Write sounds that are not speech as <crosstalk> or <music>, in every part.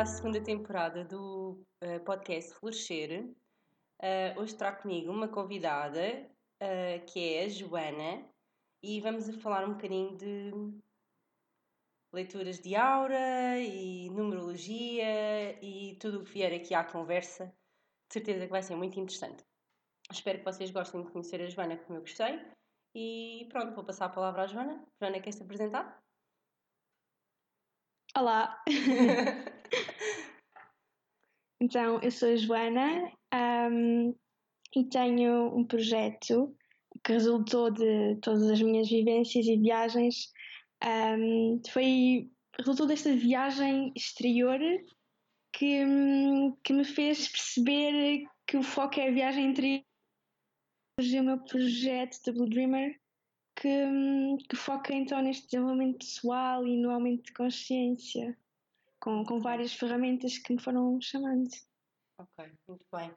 para a segunda temporada do uh, podcast Florescer. Uh, hoje trago comigo uma convidada uh, que é a Joana e vamos a falar um bocadinho de leituras de aura e numerologia e tudo o que vier aqui à conversa. De certeza que vai ser muito interessante. Espero que vocês gostem de conhecer a Joana como eu gostei. E pronto, vou passar a palavra à Joana. Joana, quer se apresentar? Olá! <laughs> então, eu sou a Joana um, e tenho um projeto que resultou de todas as minhas vivências e viagens. Um, foi resultou desta viagem exterior que, que me fez perceber que o foco é a viagem interior. O meu projeto da Blue Dreamer que, que foca então neste desenvolvimento pessoal e no aumento de consciência, com, com várias ferramentas que me foram chamando. Ok, muito bem.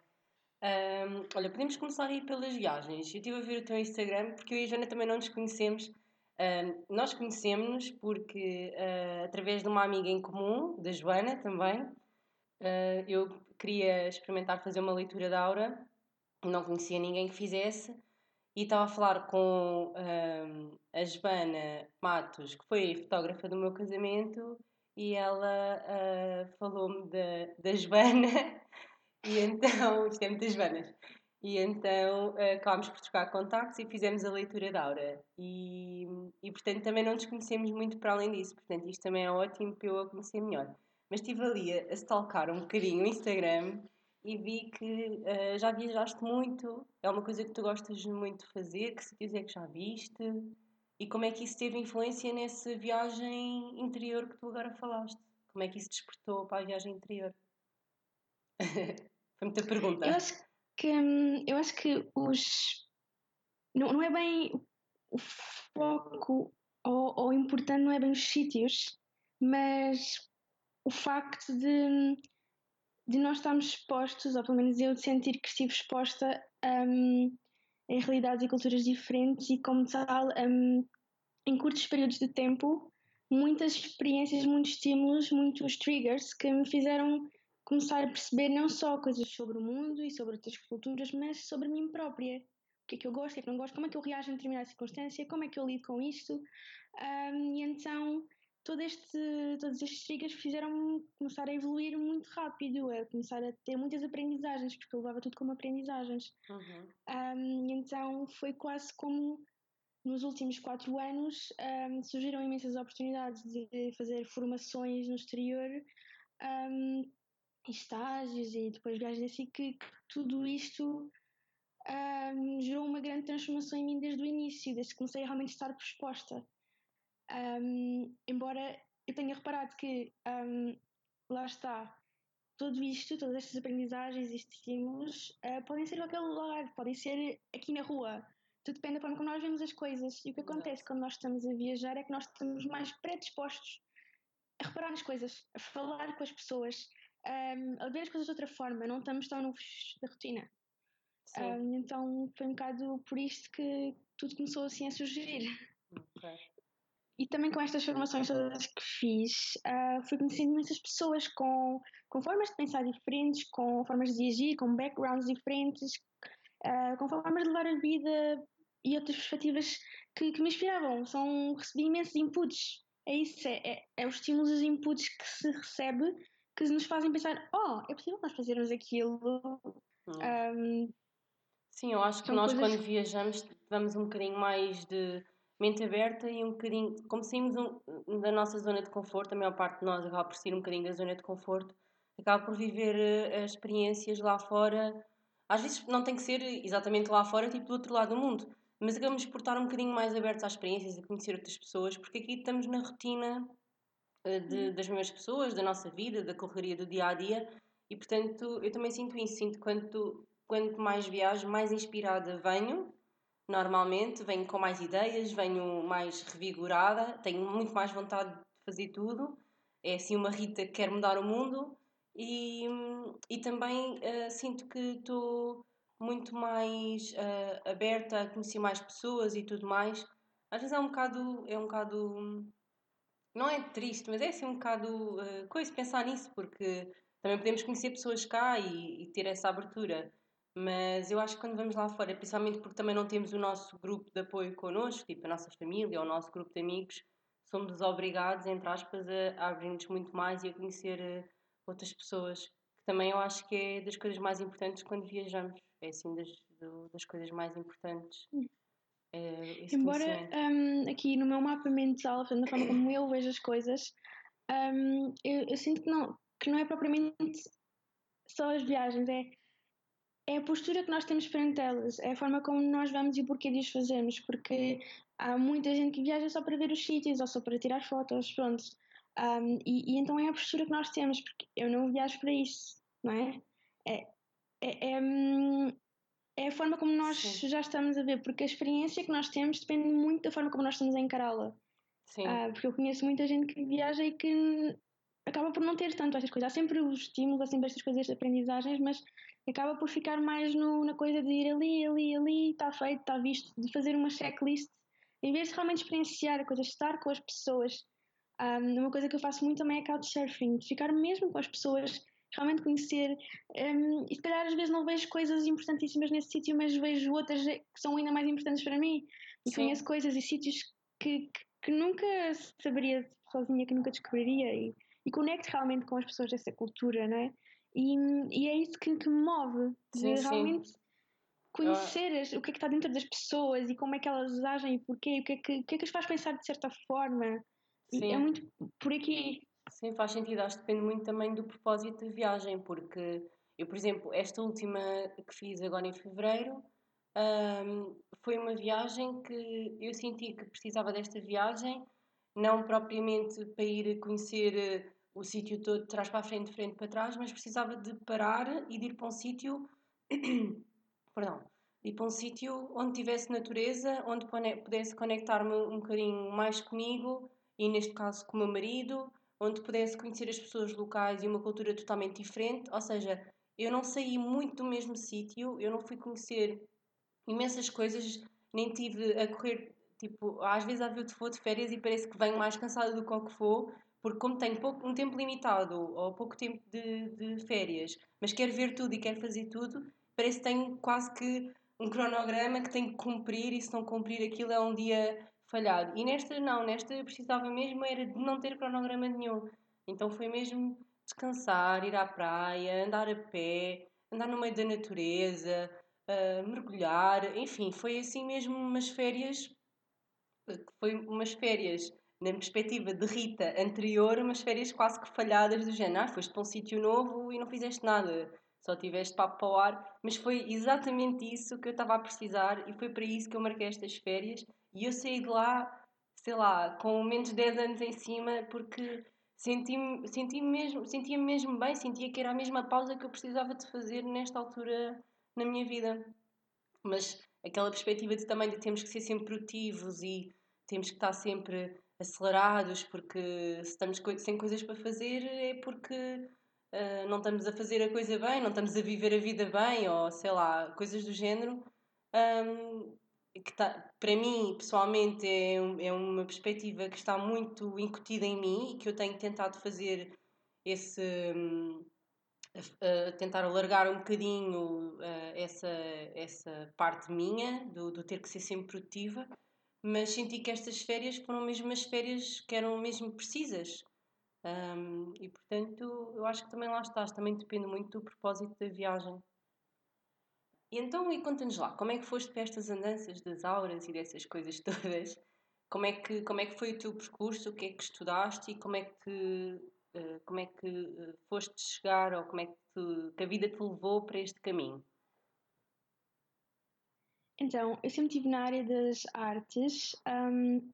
Um, olha, podemos começar aí pelas viagens. Eu estive a ver o teu Instagram porque eu e a Joana também não nos conhecemos. Um, nós conhecemos-nos porque, uh, através de uma amiga em comum, da Joana também, uh, eu queria experimentar fazer uma leitura da aura, não conhecia ninguém que fizesse e estava a falar com um, a Joana Matos, que foi fotógrafa do meu casamento, e ela uh, falou-me da, da Joana, <laughs> e então, isto é muitas Joanas, e então acabámos por trocar contactos e fizemos a leitura da aura. E, e portanto também não nos conhecemos muito para além disso, portanto isto também é ótimo para eu a conhecer melhor. Mas estive ali a, a stalkar um bocadinho o Instagram e vi que uh, já viajaste muito, é uma coisa que tu gostas muito de fazer, que sítios é que já viste e como é que isso teve influência nessa viagem interior que tu agora falaste? Como é que isso despertou para a viagem interior? <laughs> Foi muita pergunta. Eu acho que, hum, eu acho que os. Não, não é bem o foco ou, ou importante, não é bem os sítios, mas o facto de de nós estarmos expostos, ou pelo menos eu de sentir que estive exposta um, em realidades e culturas diferentes e como tal, um, em curtos períodos de tempo, muitas experiências, muitos estímulos, muitos triggers que me fizeram começar a perceber não só coisas sobre o mundo e sobre outras culturas, mas sobre mim própria. O que é que eu gosto, o que é que não gosto, como é que eu reajo em determinada circunstância, como é que eu lido com isto. Um, e então todo este, todos estes triggers fizeram-me começar a evoluir muito rápido, a começar a ter muitas aprendizagens, porque eu levava tudo como aprendizagens. Uhum. Um, então foi quase como nos últimos quatro anos um, surgiram imensas oportunidades de fazer formações no exterior, um, estágios e depois viagens assim, que, que tudo isto um, gerou uma grande transformação em mim desde o início, desde que comecei a realmente estar exposta. Um, embora eu tenha reparado que um, lá está, tudo isto, todas estas aprendizagens e estímulos uh, podem ser qualquer lugar, podem ser aqui na rua. Tudo depende da forma como nós vemos as coisas. E o que acontece quando nós estamos a viajar é que nós estamos mais predispostos a reparar nas coisas, a falar com as pessoas, um, a ver as coisas de outra forma, não estamos tão no da rotina. Um, então foi um bocado por isto que tudo começou assim a surgir. Okay. E também com estas formações todas que fiz, uh, fui conhecendo imensas pessoas com, com formas de pensar diferentes, com formas de agir, com backgrounds diferentes, uh, com formas de levar a vida e outras perspectivas que, que me inspiravam. São, recebi imensos inputs. É isso, é, é, é os estímulos e os inputs que se recebe que nos fazem pensar: oh, é possível nós fazermos aquilo. Hum. Um, Sim, eu acho que nós, quando viajamos, vamos um bocadinho mais de mente aberta e um bocadinho, como saímos um, da nossa zona de conforto, a maior parte de nós acaba por sair um bocadinho da zona de conforto, acaba por viver uh, as experiências lá fora. Às vezes não tem que ser exatamente lá fora, tipo do outro lado do mundo, mas acabamos por estar um bocadinho mais abertos às experiências, a conhecer outras pessoas, porque aqui estamos na rotina uh, de, das mesmas pessoas, da nossa vida, da correria do dia a dia, e portanto eu também sinto isso, sinto quanto, quanto mais viajo, mais inspirada venho normalmente, venho com mais ideias, venho mais revigorada, tenho muito mais vontade de fazer tudo. É assim uma Rita que quer mudar o mundo e, e também uh, sinto que estou muito mais uh, aberta a conhecer mais pessoas e tudo mais. Às vezes é um bocado, é um bocado não é triste, mas é assim um bocado uh, coisa pensar nisso, porque também podemos conhecer pessoas cá e, e, ter essa abertura. Mas eu acho que quando vamos lá fora, principalmente porque também não temos o nosso grupo de apoio connosco, tipo a nossa família ou o nosso grupo de amigos, somos obrigados, entre aspas, a, a abrir-nos muito mais e a conhecer uh, outras pessoas. Que também eu acho que é das coisas mais importantes quando viajamos. É assim das, do, das coisas mais importantes. É, Embora um, aqui no meu mapa mental, na forma como <coughs> eu vejo as coisas, um, eu, eu, sinto que não, que não é propriamente só as viagens, é, é a postura que nós temos perante elas, é a forma como nós vamos e o porquê de as fazemos, porque há muita gente que viaja só para ver os sítios ou só para tirar fotos, pronto. Um, e, e, então é a postura que nós temos, porque eu não viajo para isso, não é? É, é, é, hum, é a forma como nós Sim. já estamos a ver, porque a experiência que nós temos depende muito da forma como nós estamos a encará-la. Sim. Uh, porque eu conheço muita gente que viaja e que acaba por não ter tanto estas coisas. Há sempre os estímulos, há sempre estas coisas de aprendizagens, mas acaba por ficar mais no, na coisa de ir ali, ali, ali, está feito, está visto, de fazer uma checklist, em vez de realmente experienciar a coisa, estar com as pessoas. Um, uma coisa que eu faço muito também é couchsurfing, de ficar mesmo com as pessoas realmente conhecer. Um, e se calhar às vezes não vejo coisas importantíssimas nesse sítio, mas vejo outras que são ainda mais importantes para mim. E Sim. conheço coisas e sítios que, que, que, nunca saberia sozinha, que nunca descobriria. E, e conecto realmente com as pessoas dessa cultura, não é? E, e é isso que, que me move, sim, de sim. realmente conhecer as, o que é que está dentro das pessoas e como é que elas agem e porquê, o que é que, o que, é que as faz pensar de certa forma. é muito por aqui. Sim, faz sentido. Acho que depende muito também do propósito da viagem, porque eu, por exemplo, esta última que fiz agora em fevereiro um, foi uma viagem que eu senti que precisava desta viagem, não propriamente para ir conhecer o sítio todo trás para a frente, frente para trás, mas precisava de parar e de ir para um sítio. <coughs> perdão. Ir para um sítio onde tivesse natureza, onde pudesse conectar-me um bocadinho mais comigo e, neste caso, com o meu marido onde pudesse conhecer as pessoas locais e uma cultura totalmente diferente. Ou seja, eu não saí muito do mesmo sítio, eu não fui conhecer imensas coisas, nem tive a correr. Tipo, às vezes eu vou de férias e parece que venho mais cansada do que o que for, porque como tenho pouco, um tempo limitado ou pouco tempo de, de férias, mas quero ver tudo e quero fazer tudo, parece que tenho quase que um cronograma que tenho que cumprir e se não cumprir aquilo é um dia falhado. E nesta não, nesta eu precisava mesmo era de não ter cronograma nenhum. Então foi mesmo descansar, ir à praia, andar a pé, andar no meio da natureza, uh, mergulhar, enfim, foi assim mesmo umas férias, foi umas férias na perspectiva de Rita anterior, umas férias quase que falhadas do género, ah, foste para um sítio novo e não fizeste nada, só tiveste papo para o ar, mas foi exatamente isso que eu estava a precisar e foi para isso que eu marquei estas férias e eu saí de lá, sei lá, com menos de 10 anos em cima, porque senti-me senti mesmo, sentia -me mesmo bem, sentia que era a mesma pausa que eu precisava de fazer nesta altura na minha vida. Mas aquela perspectiva de também de termos que ser sempre produtivos e temos que estar sempre acelerados porque se estamos sem coisas para fazer é porque uh, não estamos a fazer a coisa bem, não estamos a viver a vida bem ou sei lá, coisas do género. Um, que tá, para mim, pessoalmente, é, é uma perspectiva que está muito incutida em mim e que eu tenho tentado fazer esse. Uh, tentar alargar um bocadinho uh, essa, essa parte minha, do, do ter que ser sempre produtiva, mas senti que estas férias foram mesmo as férias que eram mesmo precisas. Um, e portanto, eu acho que também lá estás, também depende muito do propósito da viagem. E então, e conta-nos lá, como é que foste para estas andanças das auras e dessas coisas <laughs> todas? Como é que, como é que foi o teu percurso? O que é que estudaste e como é que, uh, como é que uh, foste chegar ou como é que, que a vida te levou para este caminho? Então, eu sempre estive na área das artes um,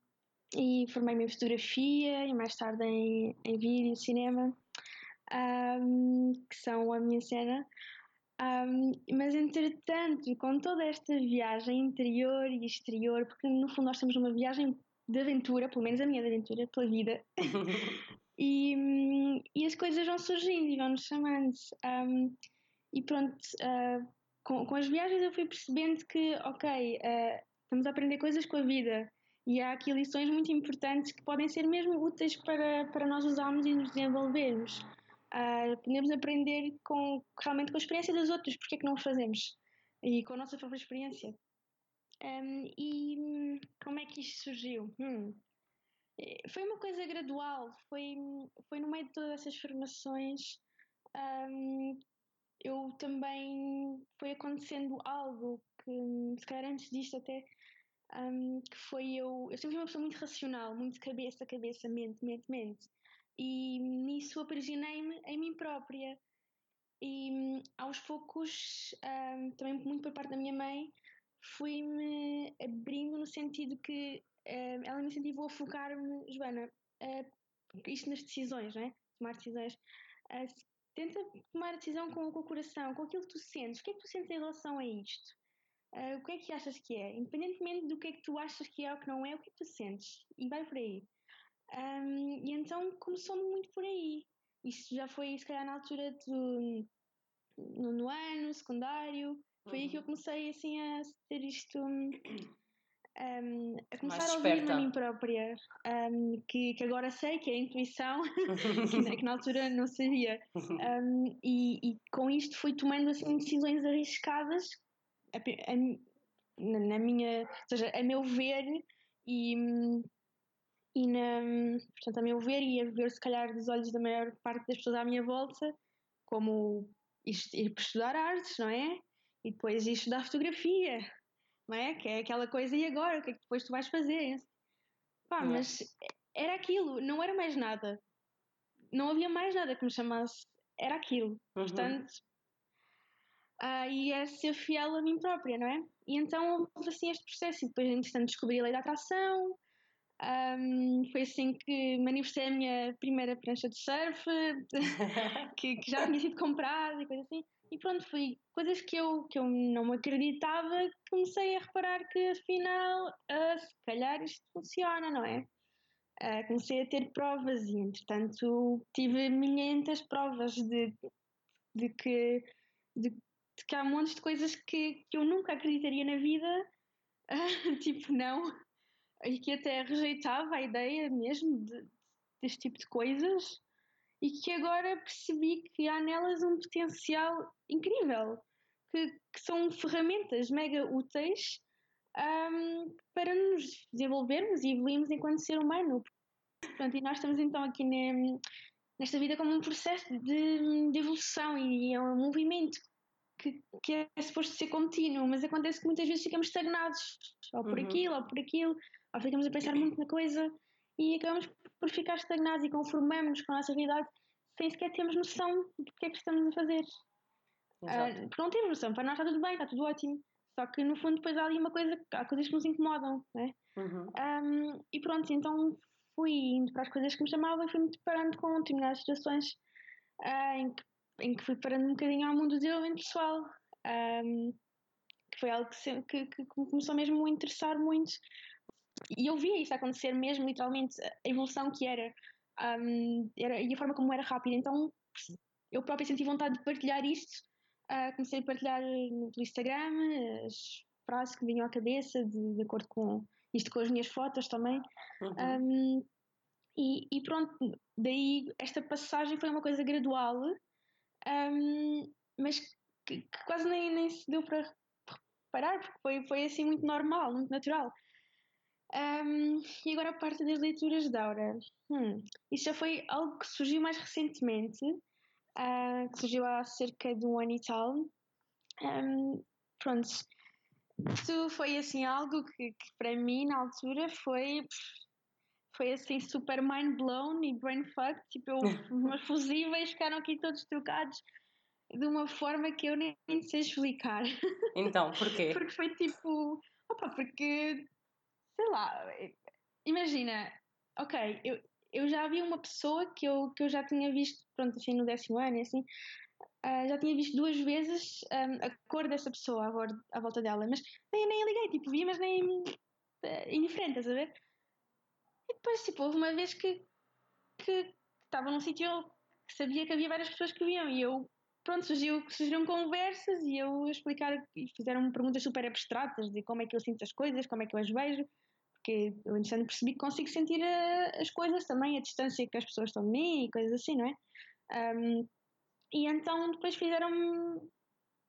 e formei-me em fotografia e mais tarde em, em vídeo e cinema, um, que são a minha cena. Um, mas entretanto, com toda esta viagem interior e exterior, porque no fundo nós temos uma viagem de aventura, pelo menos a minha de aventura, pela vida, <laughs> e, e, as coisas vão surgindo e vão nos chamando. Um, e pronto, uh, com, com, as viagens eu fui percebendo que, ok, uh, estamos a aprender coisas com a vida E há aqui lições muito importantes que podem ser mesmo úteis para, para nós usarmos e nos desenvolvermos. Uh, podemos aprender com, realmente com a experiência dos outros, porque é que não o fazemos? E com a nossa própria experiência. Um, e como é que isto surgiu? Hum. Foi uma coisa gradual, foi, foi no meio de todas essas formações. Um, eu também foi acontecendo algo que, se calhar antes disto até, um, que foi eu. Eu sempre fui uma pessoa muito racional, muito cabeça, cabeça, mente, mente, mente. E nisso aprisionei-me em mim própria. E aos poucos, um, também muito por parte da minha mãe, fui-me abrindo no sentido que uh, ela me incentivou a focar-me, Joana, uh, isto nas decisões, não é? Tomar decisões. Uh, tenta tomar a decisão com, com, o coração, com aquilo que tu sentes. O que é que tu sentes em relação a isto? Uh, o que é que achas que é? Independentemente do que é que tu achas que é ou que não é, o que é que tu sentes? E vai por aí. Um, e então começou-me muito por aí. Isso já foi, se calhar, na altura do no ano, secundário. Foi uhum. aí que eu uhum. comecei assim a ter isto. Um, a começar a ouvir a mim própria, um, que, que agora sei que é a intuição, <laughs> que, que, na altura não sabia. <laughs> Um, e, e, com isto fui tomando assim, decisões arriscadas a, a, na, na, minha, ou seja, a meu ver e, e na, portanto, a meu ver e a ver se calhar dos olhos da maior parte das pessoas à minha volta, como ir para estudar artes, não é? E depois ir estudar fotografia, não é? Que é aquela coisa, e agora? O que é que depois tu vais fazer? Pá, não. mas era aquilo, não era mais nada. Não havia mais nada que me chamasse. Era aquilo. Uhum. Portanto, uh, e é ser fiel a mim própria, não é? E então houve assim este processo. E depois, entretanto, descobri a lei da atração. Um, foi assim que manifestei a minha primeira prancha de surf, <laughs> que, que, já tinha sido comprada e coisas assim. E pronto, foi coisas que eu, que eu não acreditava, comecei a reparar que afinal, uh, se calhar isto funciona, não é? Uh, comecei a ter provas e, entretanto, tive milhentas provas de, de, que, de, de que há montes de coisas que, que eu nunca acreditaria na vida, uh, <laughs> tipo, não, e que até rejeitava a ideia mesmo de, deste tipo de coisas e que agora percebi que há nelas um potencial incrível, que, que são ferramentas mega úteis um, para nos desenvolvermos e evoluirmos enquanto ser humano. Pronto, e nós estamos então aqui ne, nesta vida como um processo de, de evolução e é um movimento que, que, é suposto ser contínuo, mas acontece que muitas vezes ficamos estagnados, ou por uhum. aquilo, ou por aquilo, ou ficamos a pensar muito na coisa e acabamos por ficar estagnados e conformamos com a nossa realidade sem sequer termos noção do que é que estamos a fazer. Uh, porque não temos noção, para nós está tudo bem, está tudo ótimo. Só que no fundo depois há ali uma coisa, há coisas que nos incomodam, né? Uhum. Um, e pronto, então fui indo para as coisas que me chamavam e fui-me deparando com determinadas situações uh, em, que, em que fui parando um bocadinho ao mundo do desenvolvimento pessoal. Um, que foi algo que, se, que, que, começou mesmo a interessar muito. E eu via isso acontecer mesmo, literalmente, a evolução que era um, era, e a forma como era rápida. Então eu própria senti vontade de partilhar isto. Uh, comecei a partilhar no Instagram as frases que vinham à cabeça, de, de acordo com isto, com as minhas fotos também. Uhum. Um, e, e, pronto, daí esta passagem foi uma coisa gradual, um, mas que, que, quase nem, nem se deu para reparar, porque foi, foi assim muito normal, muito natural. Um, e agora a parte das leituras de Aura. Hum, isso já foi algo que surgiu mais recentemente, uh, que surgiu há cerca de um ano e tal. Um, pronto, isso foi assim algo que, que, para mim na altura foi foi assim super mind blown e brain fuck, tipo eu, <laughs> meus fusíveis ficaram aqui todos trocados de uma forma que eu nem, nem sei explicar. Então, porquê? <laughs> porque foi tipo, opa, porque sei lá, imagina, ok, eu, eu já vi uma pessoa que eu, que eu já tinha visto, pronto, assim, no décimo ano, assim, uh, já tinha visto duas vezes um, a cor dessa pessoa à, à volta dela, mas nem, nem liguei, tipo, vi, mas nem uh, indiferente, estás a ver? E depois, tipo, houve uma vez que estava num sítio que sabia que havia várias pessoas que viam e eu pronto, surgiu, surgiram conversas e eu explicar e fizeram perguntas super abstratas de como é que eu sinto as coisas, como é que eu as vejo porque eu, entretanto, percebi que consigo sentir a, as coisas também, a distância que as pessoas estão de mim e coisas assim, não é? Um, e então depois fizeram-me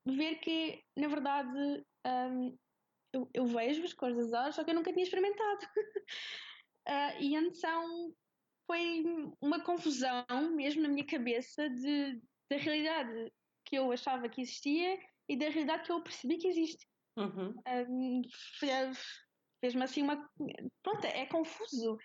ver que, na verdade, um, eu, eu, vejo as cores das horas, só que eu nunca tinha experimentado. uh, <laughs> e então foi uma confusão mesmo na minha cabeça de, da realidade que eu achava que existia e da realidade que eu percebi que existe. Uhum. Um, Fez-me assim uma. Pronto, é confuso,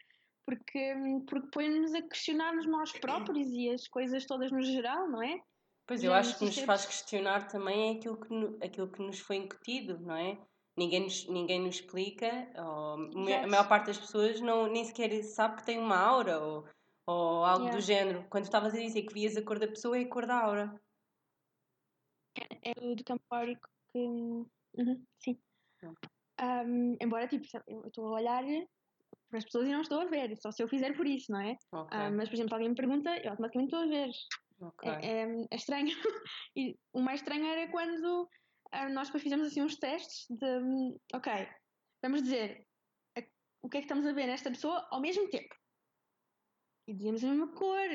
porque, porque põe-nos a questionar-nos nós próprios e as coisas todas no geral, não é? Pois eu acho que nos faz questionar também é aquilo que, aquilo que nos foi incutido, não é? Ninguém nos, ninguém nos explica, ou, a maior parte das pessoas não, nem sequer sabe que tem uma aura ou, ou algo yeah. do género. Quando estavas a dizer que vias a cor da pessoa, é a cor da aura. É, é do campo áurico que. Uhum, sim. Um, embora, tipo, eu estou a olhar para as pessoas e não estou a ver, só se eu fizer por isso, não é? Okay. Um, mas, por exemplo, alguém me pergunta, eu automaticamente estou a ver. Okay. É, é, é, estranho. <laughs> e o mais estranho era quando nós depois fizemos assim uns testes de, ok, vamos dizer a, o que é que estamos a ver nesta pessoa ao mesmo tempo. E dizíamos a mesma cor.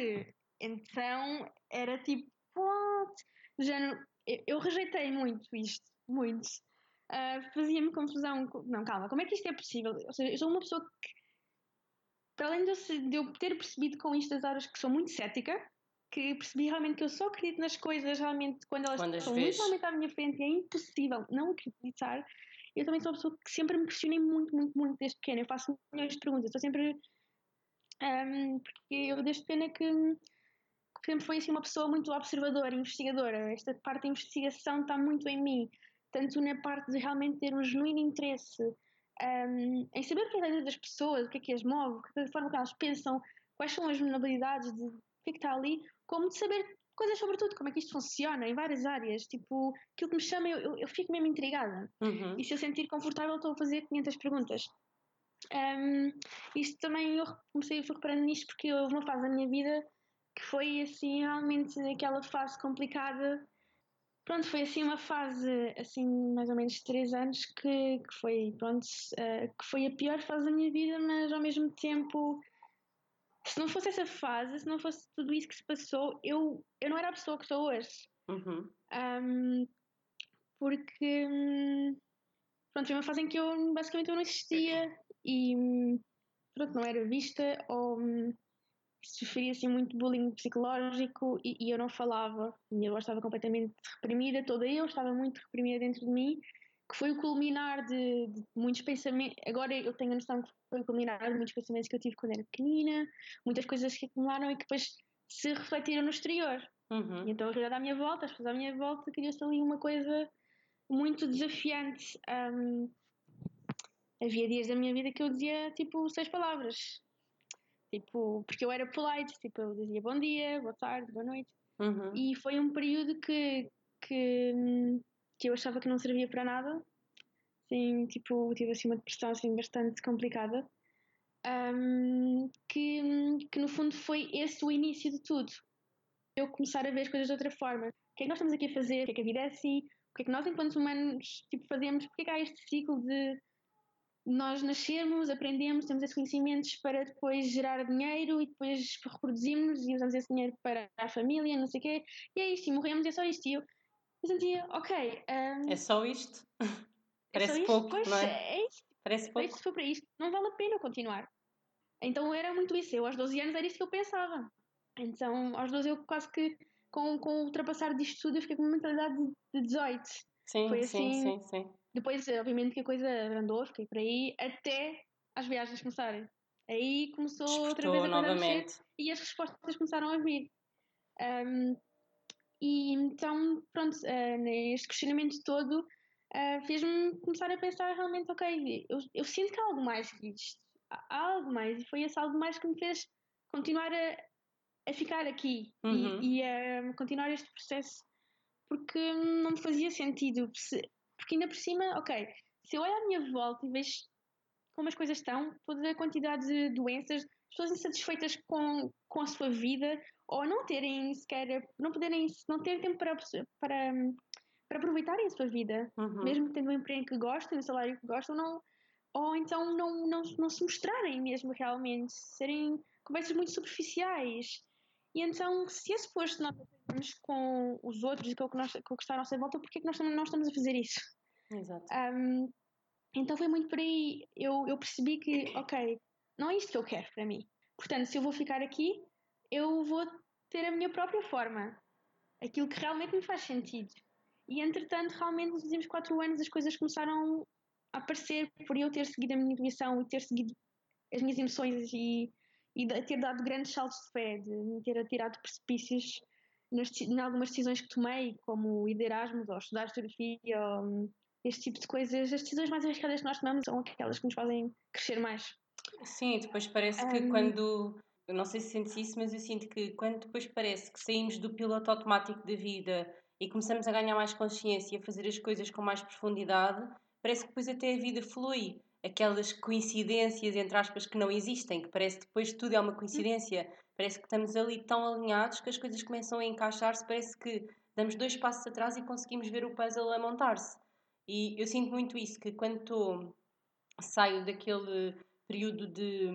Então era tipo, what? Do género, eu, eu rejeitei muito isto, muito uh, fazia-me confusão. Não, calma, como é que isto é possível? Ou seja, eu sou uma pessoa que, para além de eu, ter percebido com isto das horas que sou muito cética, que percebi realmente que eu só acredito nas coisas realmente quando elas quando estão muito realmente à minha frente e é impossível não acreditar. Eu também sou uma pessoa que sempre me questionei muito, muito, muito desde pequena. Eu faço milhões de perguntas, estou sempre. Um, porque eu desde pequena que, que sempre fui assim uma pessoa muito observadora, investigadora. Esta parte da investigação está muito em mim tanto na parte de realmente ter um genuíno interesse um, em saber o que é a vida das pessoas, o que é que as move, de que forma que elas pensam, quais são as vulnerabilidades, de, o que é que está ali, como de saber coisas sobre tudo, como é que isto funciona em várias áreas. Tipo, aquilo que me chama, eu, eu, eu fico mesmo intrigada. Uhum. E se eu sentir confortável, estou a fazer 500 perguntas. Um, isto também eu comecei, fui reparando nisto porque houve uma fase da minha vida que foi assim realmente aquela fase complicada pronto, foi assim uma fase, assim, mais ou menos três anos, que, que foi, pronto, uh, que foi a pior fase da minha vida, mas ao mesmo tempo, se não fosse essa fase, se não fosse tudo isso que se passou, eu, eu não era a pessoa que sou hoje. Uhum. Um, porque, pronto, foi uma fase em que eu, basicamente, eu não existia e, pronto, não era vista ou sofria assim muito bullying psicológico e, e, eu não falava. A minha voz estava completamente reprimida, toda eu estava muito reprimida dentro de mim, que foi o culminar de, de muitos pensamentos. Agora eu tenho a noção que foi o culminar de muitos pensamentos que eu tive quando era pequenina, muitas coisas que acumularam e que depois se refletiram no exterior. Uhum. Então a realidade à minha volta, as pessoas à minha volta, criou-se ali uma coisa muito desafiante. Um, havia dias da minha vida que eu dizia tipo seis palavras Tipo, porque eu era polite, tipo, eu dizia bom dia, boa tarde, boa noite. Uhum. E foi um período que, que, que eu achava que não servia para nada. Sim, tipo, tive assim uma depressão assim, bastante complicada. Um, que, que no fundo foi esse o início de tudo. Eu começar a ver as coisas de outra forma. O que é que nós estamos aqui a fazer? O que é que a vida é assim? O que é que nós, enquanto humanos, tipo, fazemos? Porque é que há este ciclo de nós nascermos, aprendemos, temos esses conhecimentos para depois gerar dinheiro e depois reproduzimos e usamos esse dinheiro para a família, não sei o quê, e é isto, e morremos, é só isto. E eu, eu sentia, ok. Um, é só isto? É Parece só pouco, pois, não é? é isto. Parece pouco. Se for para isto, não vale a pena continuar. Então era muito isso. Eu aos 12 anos era isso que eu pensava. Então aos 12 eu quase que, com, com o ultrapassar disto tudo, eu fiquei com uma mentalidade de 18. Sim, Foi assim, sim, sim, sim. Depois, obviamente, que a coisa andou, fiquei por aí, até as viagens começarem. Aí começou Despertou outra vez a novamente. E as respostas começaram a vir. Um, e então, pronto, uh, este questionamento todo uh, fez-me começar a pensar realmente, ok, eu, eu, sinto que há algo mais que isto. Há algo mais. E foi esse algo mais que me fez continuar a, a ficar aqui uhum. e, e, a continuar este processo. Porque não me fazia sentido. Porque ainda por cima, ok, se eu olho à minha volta e vejo como as coisas estão, toda a quantidade de doenças, pessoas insatisfeitas com, com a sua vida ou não terem sequer, não poderem, não terem tempo para, para, para aproveitarem a sua vida, uhum. mesmo tendo um emprego que gostem, um salário que gostam, não, ou então não, não, não se mostrarem mesmo realmente, serem conversas muito superficiais. E então, se é suposto nós aprendemos com os outros e com o, que nós, com o que está à nossa volta, porquê é que nós não estamos a fazer isso? Exato. Um, então foi muito por aí. Eu, eu percebi que, ok, não é isto que eu quero para mim. Portanto, se eu vou ficar aqui, eu vou ter a minha própria forma. Aquilo que realmente me faz sentido. E entretanto, realmente, nos últimos quatro anos, as coisas começaram a aparecer por eu ter seguido a minha intuição e ter seguido as minhas emoções e, e ter dado grandes saltos de fé, de me ter atirado precipícios nas, em algumas decisões que tomei, como ir de Erasmus ou estudar fotografia, ou, este tipo de coisas. As decisões mais arriscadas que nós tomamos são aquelas que nos fazem crescer mais. Sim, depois parece que um... quando. Eu não sei se sentes isso, mas eu sinto que quando depois parece que saímos do piloto automático da vida e começamos a ganhar mais consciência e a fazer as coisas com mais profundidade, parece que depois até a vida flui. Aquelas coincidências, entre aspas, que não existem, que parece que depois tudo é uma coincidência. Parece que estamos ali tão alinhados que as coisas começam a encaixar-se, parece que damos dois passos atrás e conseguimos ver o puzzle a montar-se. E eu sinto muito isso, que quando saio daquele período de,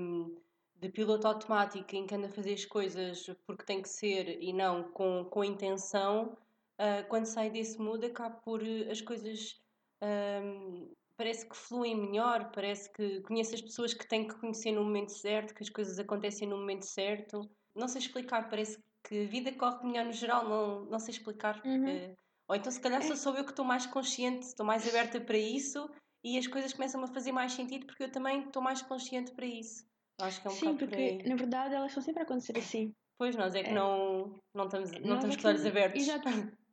de piloto automático em que ando a fazer as coisas porque tem que ser e não com, com intenção, uh, quando saio desse mood acabo por as coisas um, parece que fluem melhor, parece que conheço as pessoas que tenho que conhecer no momento certo, que as coisas acontecem no momento certo. Não sei explicar, parece que a vida corre melhor no geral, não, não sei explicar. Uhum. ou então, se calhar, sou, é. sou eu que estou mais consciente, estou mais aberta para isso e as coisas começam a fazer mais sentido porque eu também estou mais consciente para isso. Acho que é um Sim, porque por na verdade elas estão sempre a acontecer assim. Pois, nós é que é. não, não estamos, não estamos é com olhos abertos. Exato. <laughs>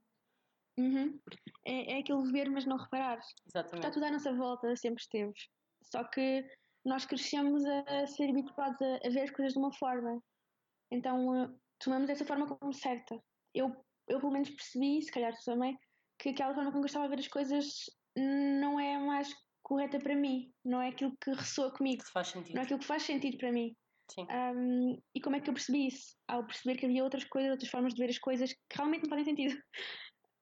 Uhum. É, é aquele ver, mas não reparar. Exatamente. Está tudo à nossa volta, sempre esteve. Só que nós crescemos a ser habituados a, a ver as coisas de uma forma. Então uh, tomamos essa forma como certa. Eu, eu pelo menos percebi, se calhar tu também, que aquela forma como gostava de ver as coisas não é a mais correta para mim. Não é aquilo que ressoa comigo. Que. Não é aquilo que faz sentido para mim. Sim. Um, e como é que eu percebi isso? Ao perceber que havia outras coisas, outras formas de ver as coisas que realmente não fazem sentido.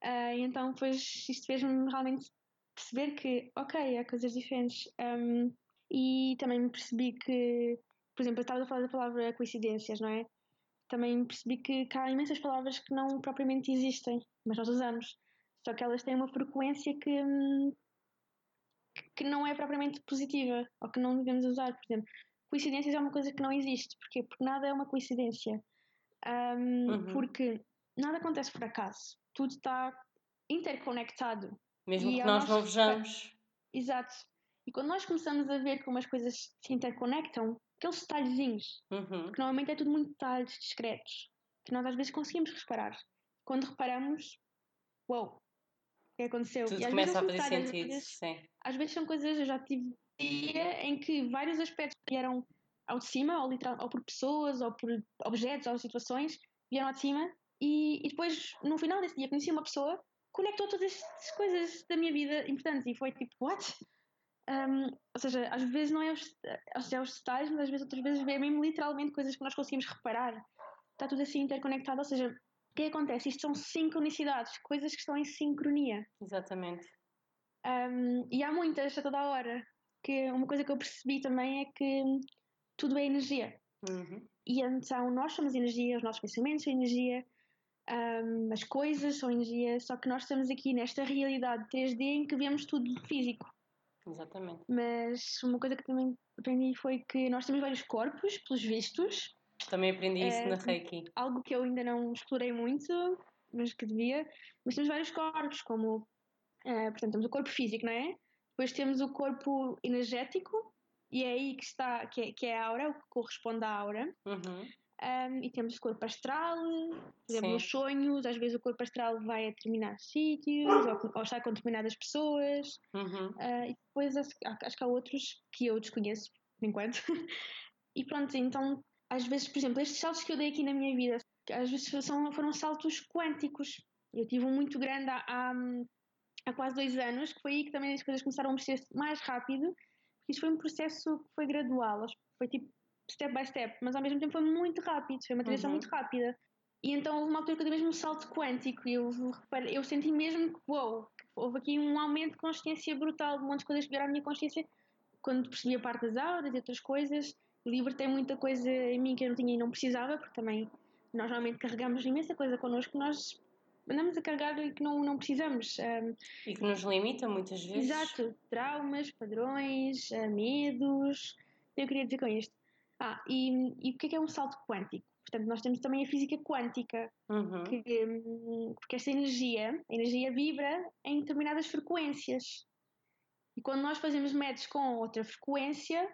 Uh, e então, depois, isto fez-me realmente perceber que, ok, há coisas diferentes. Um, e também me percebi que, por exemplo, eu estava a falar da palavra coincidências, não é? Também percebi que, que há imensas palavras que não propriamente existem, mas nós usamos. Só que elas têm uma frequência que, hum, que não é propriamente positiva, ou que não devemos usar. Por exemplo, coincidências é uma coisa que não existe. Porquê? Porque nada é uma coincidência. Um, uhum. Porque nada acontece por acaso tudo está interconectado. Mesmo e que nós não vejamos. Exato. E quando nós começamos a ver como as coisas se interconectam, aqueles detalhezinhos, uhum. que normalmente é tudo muito detalhes discretos, que nós às vezes conseguimos reparar. Quando reparamos, uau, wow, o que aconteceu? Tudo começa a fazer sentido, vezes, sim. Às vezes são coisas, eu já tive dia em que vários aspectos vieram ao de cima, ou, literal, ou por pessoas, ou por objetos, ou situações, vieram ao de cima e, e, depois, no final desse dia, conheci uma pessoa conectou todas as coisas da minha vida importantes e foi tipo, what? Um, ou seja, às vezes não é os, é os detalhes, mas às vezes outras vezes é mesmo literalmente coisas que nós conseguimos reparar. Está tudo assim interconectado, ou seja, o que acontece? Isto são sincronicidades, coisas que estão em sincronia. Exatamente. Um, e há muitas a toda a hora. Que uma coisa que eu percebi também é que tudo é energia. Uhum. E então nós somos energia, os nossos pensamentos são energia, um, as coisas são energia, só que nós estamos aqui nesta realidade 3D em que vemos tudo físico. Exatamente. Mas uma coisa que também aprendi foi que nós temos vários corpos, pelos vistos. Também aprendi isso é, na Reiki. Algo que eu ainda não explorei muito, mas que devia. Mas temos vários corpos, como. Uh, portanto, temos o corpo físico, não é? Depois temos o corpo energético, e é aí que está, que é, que é a aura, o que corresponde à aura. Uhum. Um, e temos o corpo astral, por exemplo, os sonhos, às vezes o corpo astral vai a determinados sítios ou, ou está com determinadas pessoas. Uhum. Uh, e depois acho, acho, que há outros que eu desconheço, por enquanto. <laughs> e pronto, então, às vezes, por exemplo, estes saltos que eu dei aqui na minha vida, às vezes são, foram saltos quânticos. Eu tive um muito grande há, há, há quase dois anos, que foi aí que também as coisas começaram a mexer mais rápido. Porque isto foi um processo que foi gradual, foi tipo step by step, mas ao mesmo tempo foi muito rápido, foi uma transição uhum. muito rápida. E então houve uma altura que eu dei mesmo um salto quântico e eu, eu senti mesmo que, wow, houve aqui um aumento de consciência brutal, um monte de coisas que vieram à minha consciência quando percebi a parte das auras e outras coisas, libertei muita coisa em mim que eu não tinha e não precisava, porque também nós normalmente carregamos imensa coisa connosco que nós andamos a carregar e que não, não precisamos. Um, e que nos limita muitas vezes. Exato, traumas, padrões, uh, medos. Eu queria dizer com isto. Ah, e, e o que é, que é um salto quântico? Portanto, nós temos também a física quântica, uhum. que, hum, porque essa energia, a energia vibra em determinadas frequências. E quando nós fazemos match com outra frequência,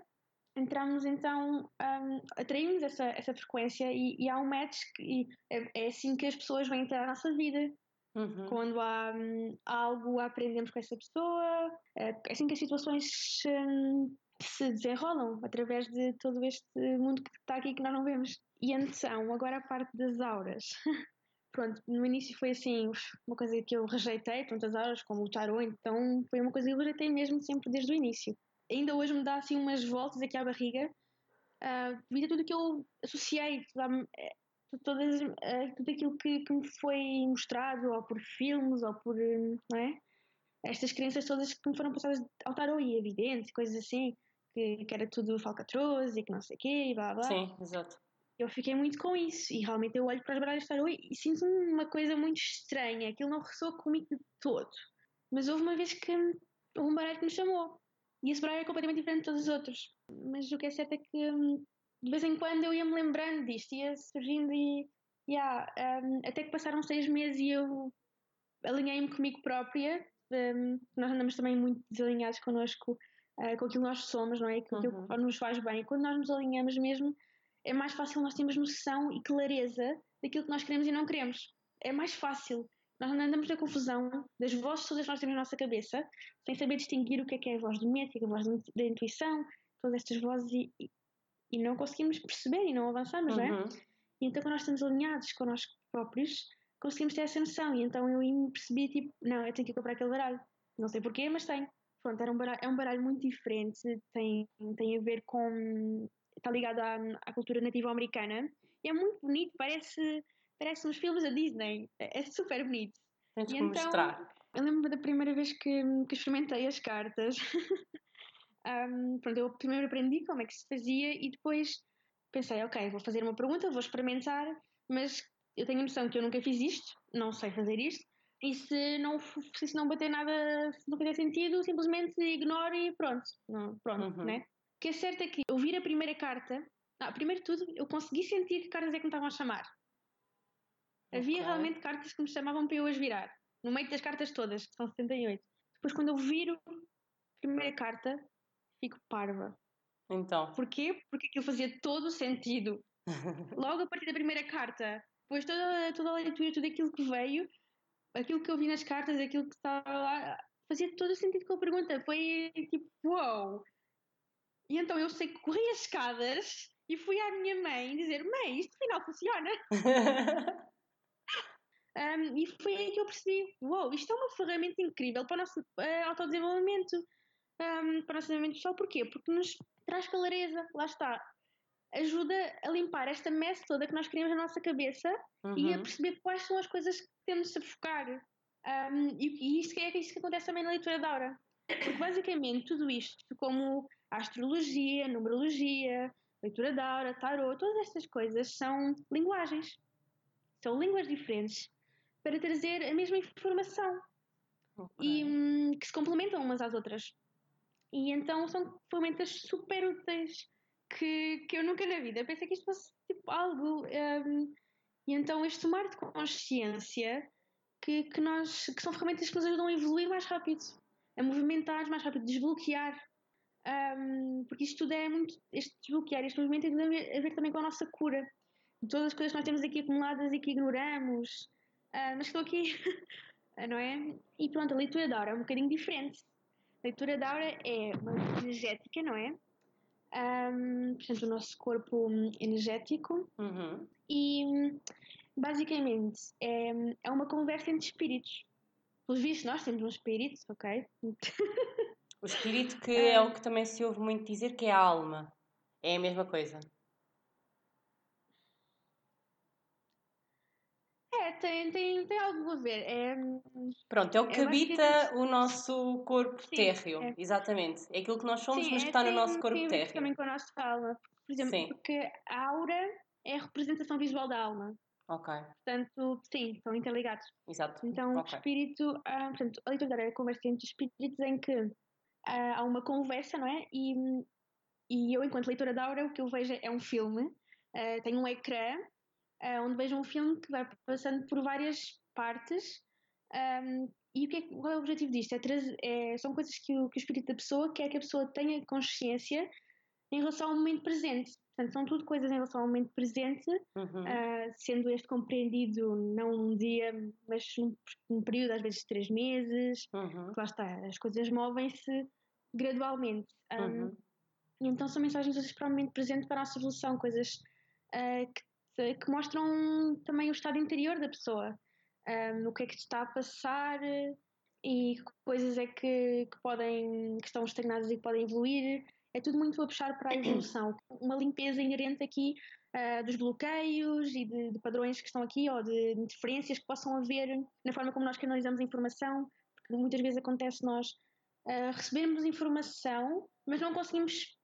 entramos então, um, atraímos essa, essa frequência e, e há um match que, é, é, assim que as pessoas vêm entrar na nossa vida. Uhum. Quando há, um, algo aprendemos com essa pessoa, é, é assim que as situações um, se desenrolam através de todo este mundo que está aqui que nós não vemos. E então, agora a parte das auras. <laughs> Pronto, no início foi assim, uma coisa que eu rejeitei, tantas auras como o tarot, então foi uma coisa que eu rejeitei mesmo sempre desde o início ainda hoje me dá assim umas voltas aqui à barriga uh, devido a tudo que eu associei, eh, todas, uh, tudo aquilo que, que, me foi mostrado, ou por filmes, ou por. Não é? Estas crenças todas que me foram passadas ao tarot e evidente, coisas assim, que, que era tudo falcatruz e que não sei o quê, e blá blá. Sim, exato. Eu fiquei muito com isso e realmente eu olho para as baralhas de tarot e, e sinto uma coisa muito estranha, aquilo não ressoa comigo de todo. Mas houve uma vez que um baralho que me chamou e esse baralho é completamente diferente de todos os outros. Mas o que é certo é que hum, de vez em quando eu ia me lembrando disto, ia surgindo e. Yeah, um, até que passaram seis meses e eu alinhei-me comigo própria. Um, nós andamos também muito desalinhados connosco, uh, com aquilo que nós somos, não é? Com aquilo uhum. que nos faz bem. Quando nós nos alinhamos mesmo, é mais fácil nós termos noção e clareza daquilo que nós queremos e não queremos. É mais fácil. Nós andamos na confusão das vozes todas que nós temos na nossa cabeça, sem saber distinguir o que é que é a voz do médico, a voz da intuição, todas estas vozes, e, e não conseguimos perceber e não avançamos, uhum. não é? Uhum. E então, quando nós estamos alinhados com nós próprios, conseguimos ter essa noção. E então eu percebi, tipo, não, eu tenho que comprar aquele baralho. Não sei porquê, mas tenho. Pronto, era um baralho, é um baralho muito diferente, tem, tem a ver com. está ligado à, à cultura nativa americana. E é muito bonito, parece parece uns filmes da Disney. É, é super bonito. Tens que então, mostrar. Eu lembro da primeira vez que, que experimentei as cartas. <laughs> um, pronto, eu primeiro aprendi como é que se fazia e depois pensei, ok, vou fazer uma pergunta, vou experimentar, mas eu tenho a noção que eu nunca fiz isto, não sei fazer isto, e se não, se não bater nada, se não fizer sentido, simplesmente ignoro e pronto. Não, pronto, uhum. né? O que é certo é que eu vir a primeira carta, não, primeiro de tudo, eu consegui sentir que cartas é que me estavam a chamar. Havia okay. realmente cartas que me chamavam para eu as virar, no meio das cartas todas, que são 78. Depois, quando eu viro a primeira carta, fico parva. Então. Porquê? Porque aquilo fazia todo o sentido. <laughs> Logo a partir da primeira carta, depois toda, toda a leitura, tudo aquilo que veio, aquilo que eu vi nas cartas, aquilo que estava lá, fazia todo o sentido com a pergunta. Foi tipo, uau! Wow. E então eu sei que corri as escadas e fui à minha mãe dizer: Mãe, isto afinal funciona. <laughs> Um, e foi aí que eu percebi: uau, wow, isto é uma ferramenta incrível para o nosso uh, autodesenvolvimento, um, para o nosso desenvolvimento pessoal. Porquê? Porque nos traz clareza, lá está. Ajuda a limpar esta mess toda que nós criamos na nossa cabeça uhum. e a uhum. perceber quais são as coisas que temos de focar. Um, e, e isto é isso que acontece também na leitura da aura. Porque basicamente tudo isto, como a astrologia, a numerologia, leitura da aura, tarot, todas estas coisas são linguagens. São línguas diferentes para trazer a mesma informação okay. e hum, que se complementam umas às outras. E então são ferramentas super úteis que, que eu nunca na vida pensei que isto fosse tipo algo. Um, e então este tomar de consciência que, que, nós, que são ferramentas que nos ajudam a evoluir mais rápido, a movimentar mais rápido, desbloquear. Um, porque isto tudo é muito. Este desbloquear, este movimento tem ver, a ver também com a nossa cura. Todas as coisas que nós temos aqui acumuladas e que ignoramos, Uh, mas estou aqui, <laughs> não é? E pronto, a leitura da aura é um bocadinho diferente. A leitura da aura é uma energética, não é? Um, portanto, o nosso corpo energético. Uhum. E basicamente é, é uma conversa entre espíritos. Pelos vistos, nós temos um espírito, ok? <laughs> O espírito que é o que também se ouve muito dizer que é a alma. É a mesma coisa. É, É, tem, tem, tem algo a ver. É, Pronto, é o que habita o nosso corpo Sim, térreo. É. Exatamente. É aquilo que nós somos, Sim, mas que está no nosso corpo tem térreo. também com a nossa alma. Por exemplo, Sim. porque a aura é a representação visual da alma. Ok. Portanto, sim, estão interligados. Exato. Então, okay. o espírito, ah, portanto, a leitura é a conversa entre espíritos em que ah, há uma conversa, não é? E, e eu, enquanto leitora da aura, o que eu vejo é um filme. Uh, tenho um ecrã onde vejo um filme que vai passando por várias partes. Um, e o que é, qual é o objetivo disto? É trazer, é, são coisas que o, que o espírito da pessoa quer que a pessoa tenha consciência em relação ao momento presente. Portanto, são tudo coisas em relação ao momento presente, uhum. uh, sendo este compreendido não um dia, mas num, num período, às vezes, de três meses. Uhum. Lá está, as coisas movem-se gradualmente. Um, uhum. Então são mensagens para o momento presente, para a nossa evolução, coisas uh, que que mostram também o estado interior da pessoa, um, o que é que está a passar e que coisas é que, que, podem, que estão estagnadas e que podem evoluir. É tudo muito a puxar para a evolução. Uma limpeza inerente aqui uh, dos bloqueios e de, de, padrões que estão aqui ou de interferências que possam haver na forma como nós canalizamos a informação, porque muitas vezes acontece nós uh, recebermos informação, mas não conseguimos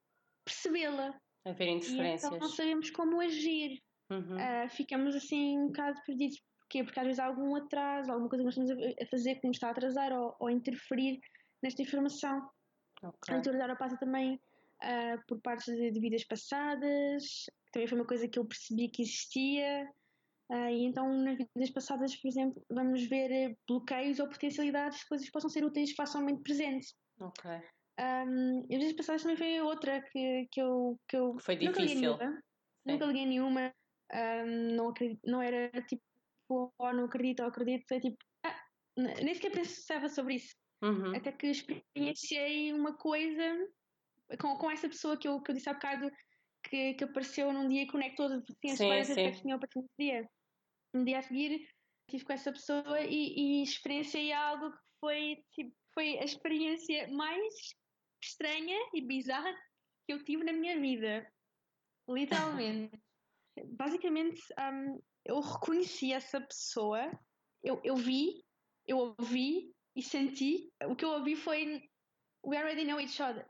percebê-la. Haver interferências. E então não sabemos como agir. Uhum. Uh, ficamos assim um bocado perdidos. Porquê? Porque às vezes há algum atraso, alguma coisa que nós estamos a fazer que nos está a atrasar ou, ou interferir nesta informação. Okay. A leitura da hora passa também uh, por partes de, de, vidas passadas, também foi uma coisa que eu percebi que existia. Uh, e então, nas vidas passadas, por exemplo, vamos ver bloqueios ou potencialidades de coisas que possam ser úteis facilmente presentes. Ok. Um, e as vidas passadas também foi outra que, que, eu, que eu. Foi difícil. Nunca liguei nenhuma. Nunca liguei nenhuma um, não, acredito, não era tipo, oh, não acredito ou acredito, foi tipo, ah, nem sequer pensava sobre isso. Uhum. Até que experienciei uma coisa com, com essa pessoa que eu, que eu disse há bocado que, que apareceu num dia e conectou assim, as histórias até que tinham aparecido nesse dia. No dia a seguir estive com essa pessoa e, e experienciei algo que foi, tipo, foi a experiência mais estranha e bizarra que eu tive na minha vida. <laughs> Literalmente basicamente um, eu reconheci essa pessoa, eu, eu vi, eu ouvi e senti. O que eu ouvi foi We already know each other.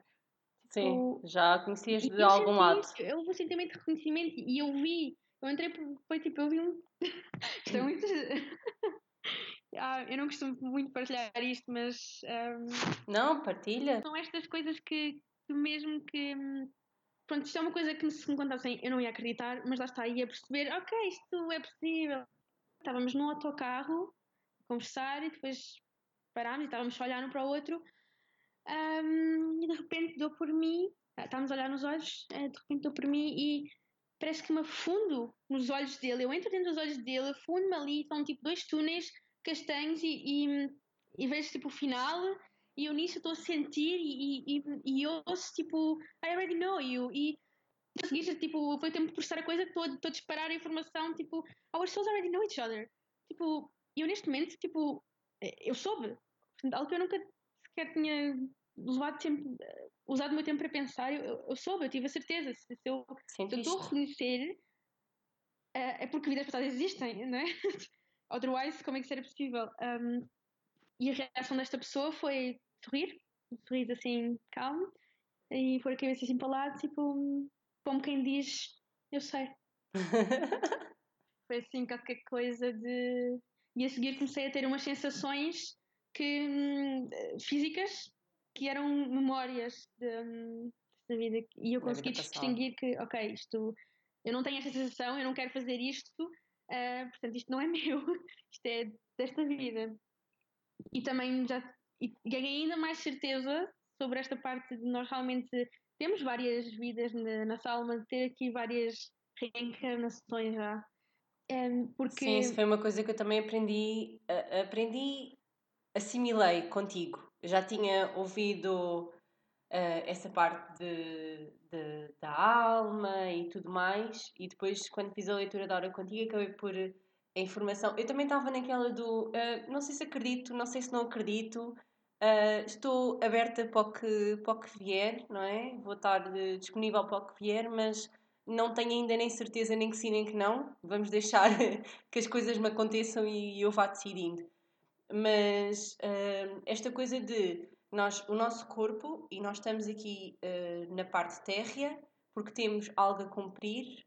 Sim, o, já conhecias de algum lado. Eu houve um sentimento de reconhecimento e eu vi, eu entrei, foi tipo, eu vi um. <laughs> isto é muito. <laughs> ah, eu não costumo muito partilhar isto, mas. Um, não, partilha. São estas coisas que, que mesmo que hum, pronto, isto é uma coisa que se me contassem eu não ia acreditar, mas lá está, ia perceber, ok, isto é possível. Estávamos num autocarro a conversar e depois parámos e estávamos a olhar um para o outro um, e de repente dou por mim, ah, estávamos a olhar nos olhos, eh, de repente dou por mim e parece que me afundo nos olhos dele. Eu entro dentro dos olhos dele, afundo-me ali, são tipo dois túneis castanhos e, e, e vejo tipo o final e eu nisso estou a sentir e, e, e eu ouço tipo, I already know you. E a seguir, tipo, foi tempo de processar a coisa, estou a disparar a informação, tipo, our souls already know each other. Tipo, eu neste momento, tipo, eu soube. Algo que eu nunca sequer tinha levado tempo, usado o meu tempo para pensar, eu, eu soube, eu tive a certeza. Se, se eu estou a reconhecer, é, é porque vidas passadas existem, não é? <laughs> Otherwise, como é que seria possível? Um, e a reação desta pessoa foi sorrir, um sorriso assim calmo, e pôr a cabeça assim para lado, tipo, como quem diz: Eu sei. <laughs> foi assim qualquer coisa de. E a seguir comecei a ter umas sensações que, hum, físicas que eram memórias de, da vida. E eu consegui distinguir que, ok, isto. Eu não tenho esta sensação, eu não quero fazer isto, uh, portanto, isto não é <laughs> meu, isto é desta vida e também já ganhei ainda mais certeza sobre esta parte de nós realmente temos várias vidas na nossa alma, ter aqui várias reencarnações já. É, porque... Sim, isso foi uma coisa que eu também aprendi, aprendi, assimilei contigo. já tinha ouvido uh, essa parte de, de, da alma e tudo mais, e depois, quando fiz a leitura da hora contigo, acabei por a informação. Eu também estava naquela do uh, não sei se acredito, não sei se não acredito, uh, estou aberta para o, que, para o que vier, não é? Vou estar uh, disponível para o que vier, mas não tenho ainda nem certeza nem que sim nem que não. Vamos deixar <laughs> que as coisas me aconteçam e eu vá decidindo. Mas esta coisa de nós, o nosso corpo, e nós estamos aqui na parte térrea, porque temos algo a cumprir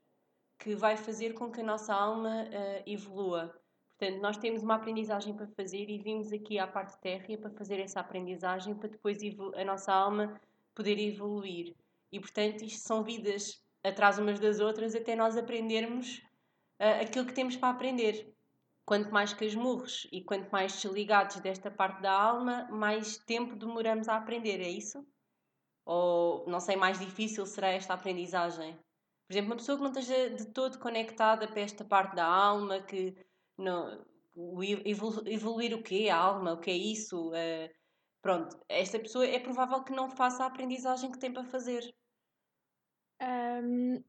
que vai fazer com que a nossa alma uh, evolua. Portanto, nós temos uma aprendizagem para fazer e vimos aqui à parte térrea para fazer essa aprendizagem para depois a nossa alma poder evoluir. E, portanto, isto são vidas atrás umas das outras até nós aprendermos uh, aquilo que temos para aprender quanto mais casmurros e quanto mais desligados desta parte da alma, mais tempo demoramos a aprender, é isso? Ou, não sei, mais difícil será esta aprendizagem? Por exemplo, uma pessoa que não esteja de todo conectada para esta parte da alma, que não, evoluir o quê? A alma, o que é isso? Uh, pronto, esta pessoa é provável que não faça a aprendizagem que tem para fazer. Um,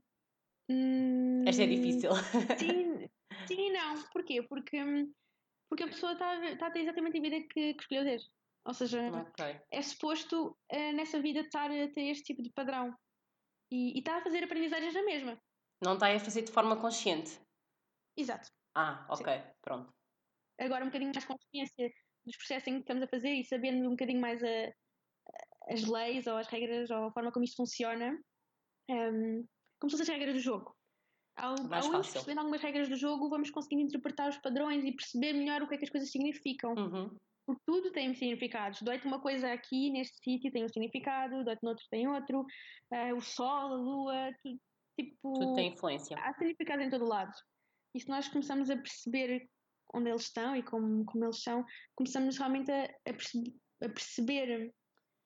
esta é difícil. Sim, <laughs> Sim e não. Porquê? Porque, porque a pessoa está tá a ter exatamente a vida que, que escolheu ter. Ou seja, okay. é suposto uh, nessa vida estar a ter este tipo de padrão. E está a fazer aprendizagens na mesma. Não está a fazer de forma consciente. Exato. Ah, ok, Sim. pronto. Agora um bocadinho mais consciência dos processos em que estamos a fazer e sabendo um bocadinho mais a, as leis ou as regras ou a forma como isto funciona, um, como se fossem as regras do jogo. Ao, Mais ao irmos percebendo algumas regras do jogo, vamos conseguindo interpretar os padrões e perceber melhor o que é que as coisas significam. Uhum. Porque tudo tem significados. Dói-te uma coisa aqui, neste sítio, tem um significado, dói-te no outro, tem outro. Uh, o sol, a lua, tudo, tipo. Tudo tem influência. Há significado em todo lado. E se nós começamos a perceber onde eles estão e como, como eles são, começamos realmente a, a perceber, a perceber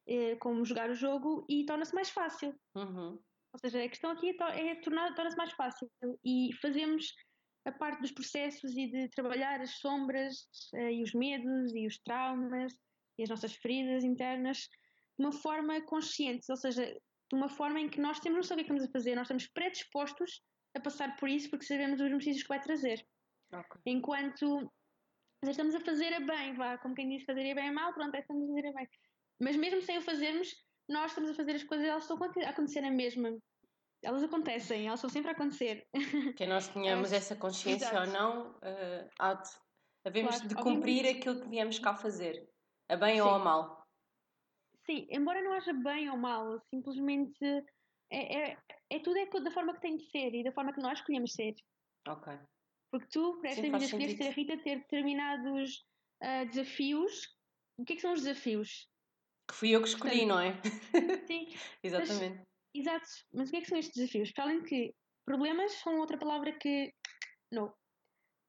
eh, como jogar o jogo e torna-se mais fácil. Uhum. Ou seja, a questão aqui é, é tornar, torna-se mais fácil e fazemos a parte dos processos e de trabalhar as sombras uh, e os medos e os traumas e as nossas feridas internas de uma forma consciente, ou seja, de uma forma em que nós temos noção do que é que estamos a fazer, nós estamos predispostos a passar por isso porque sabemos os benefícios que vai trazer. Okay. Enquanto estamos a fazer a bem, vá, como quem diz fazer a bem é mal, pronto, é estamos a fazer a bem. Mas mesmo sem o fazermos, nós estamos a fazer as coisas, elas estão a acontecer na mesma. Elas acontecem, elas estão sempre a acontecer. <laughs> Que nós tenhamos essa consciência Exato. ou não, uh, há de, havemos claro, de cumprir obviamente. aquilo que viemos cá fazer, a bem Sim. ou a mal. Sim, embora não haja bem ou mal, simplesmente é, é, é tudo é da forma que tem de ser e da forma que nós escolhemos ser. Ok. Porque tu, para esta vida, escolheste ter a Rita ter determinados uh, desafios. O que é que são os desafios? Que fui eu que escolhi, Portanto, não é? Sim. <laughs> Exatamente. Mas, exato. Mas o que é que são estes desafios? Para além de que problemas são outra palavra que. Não.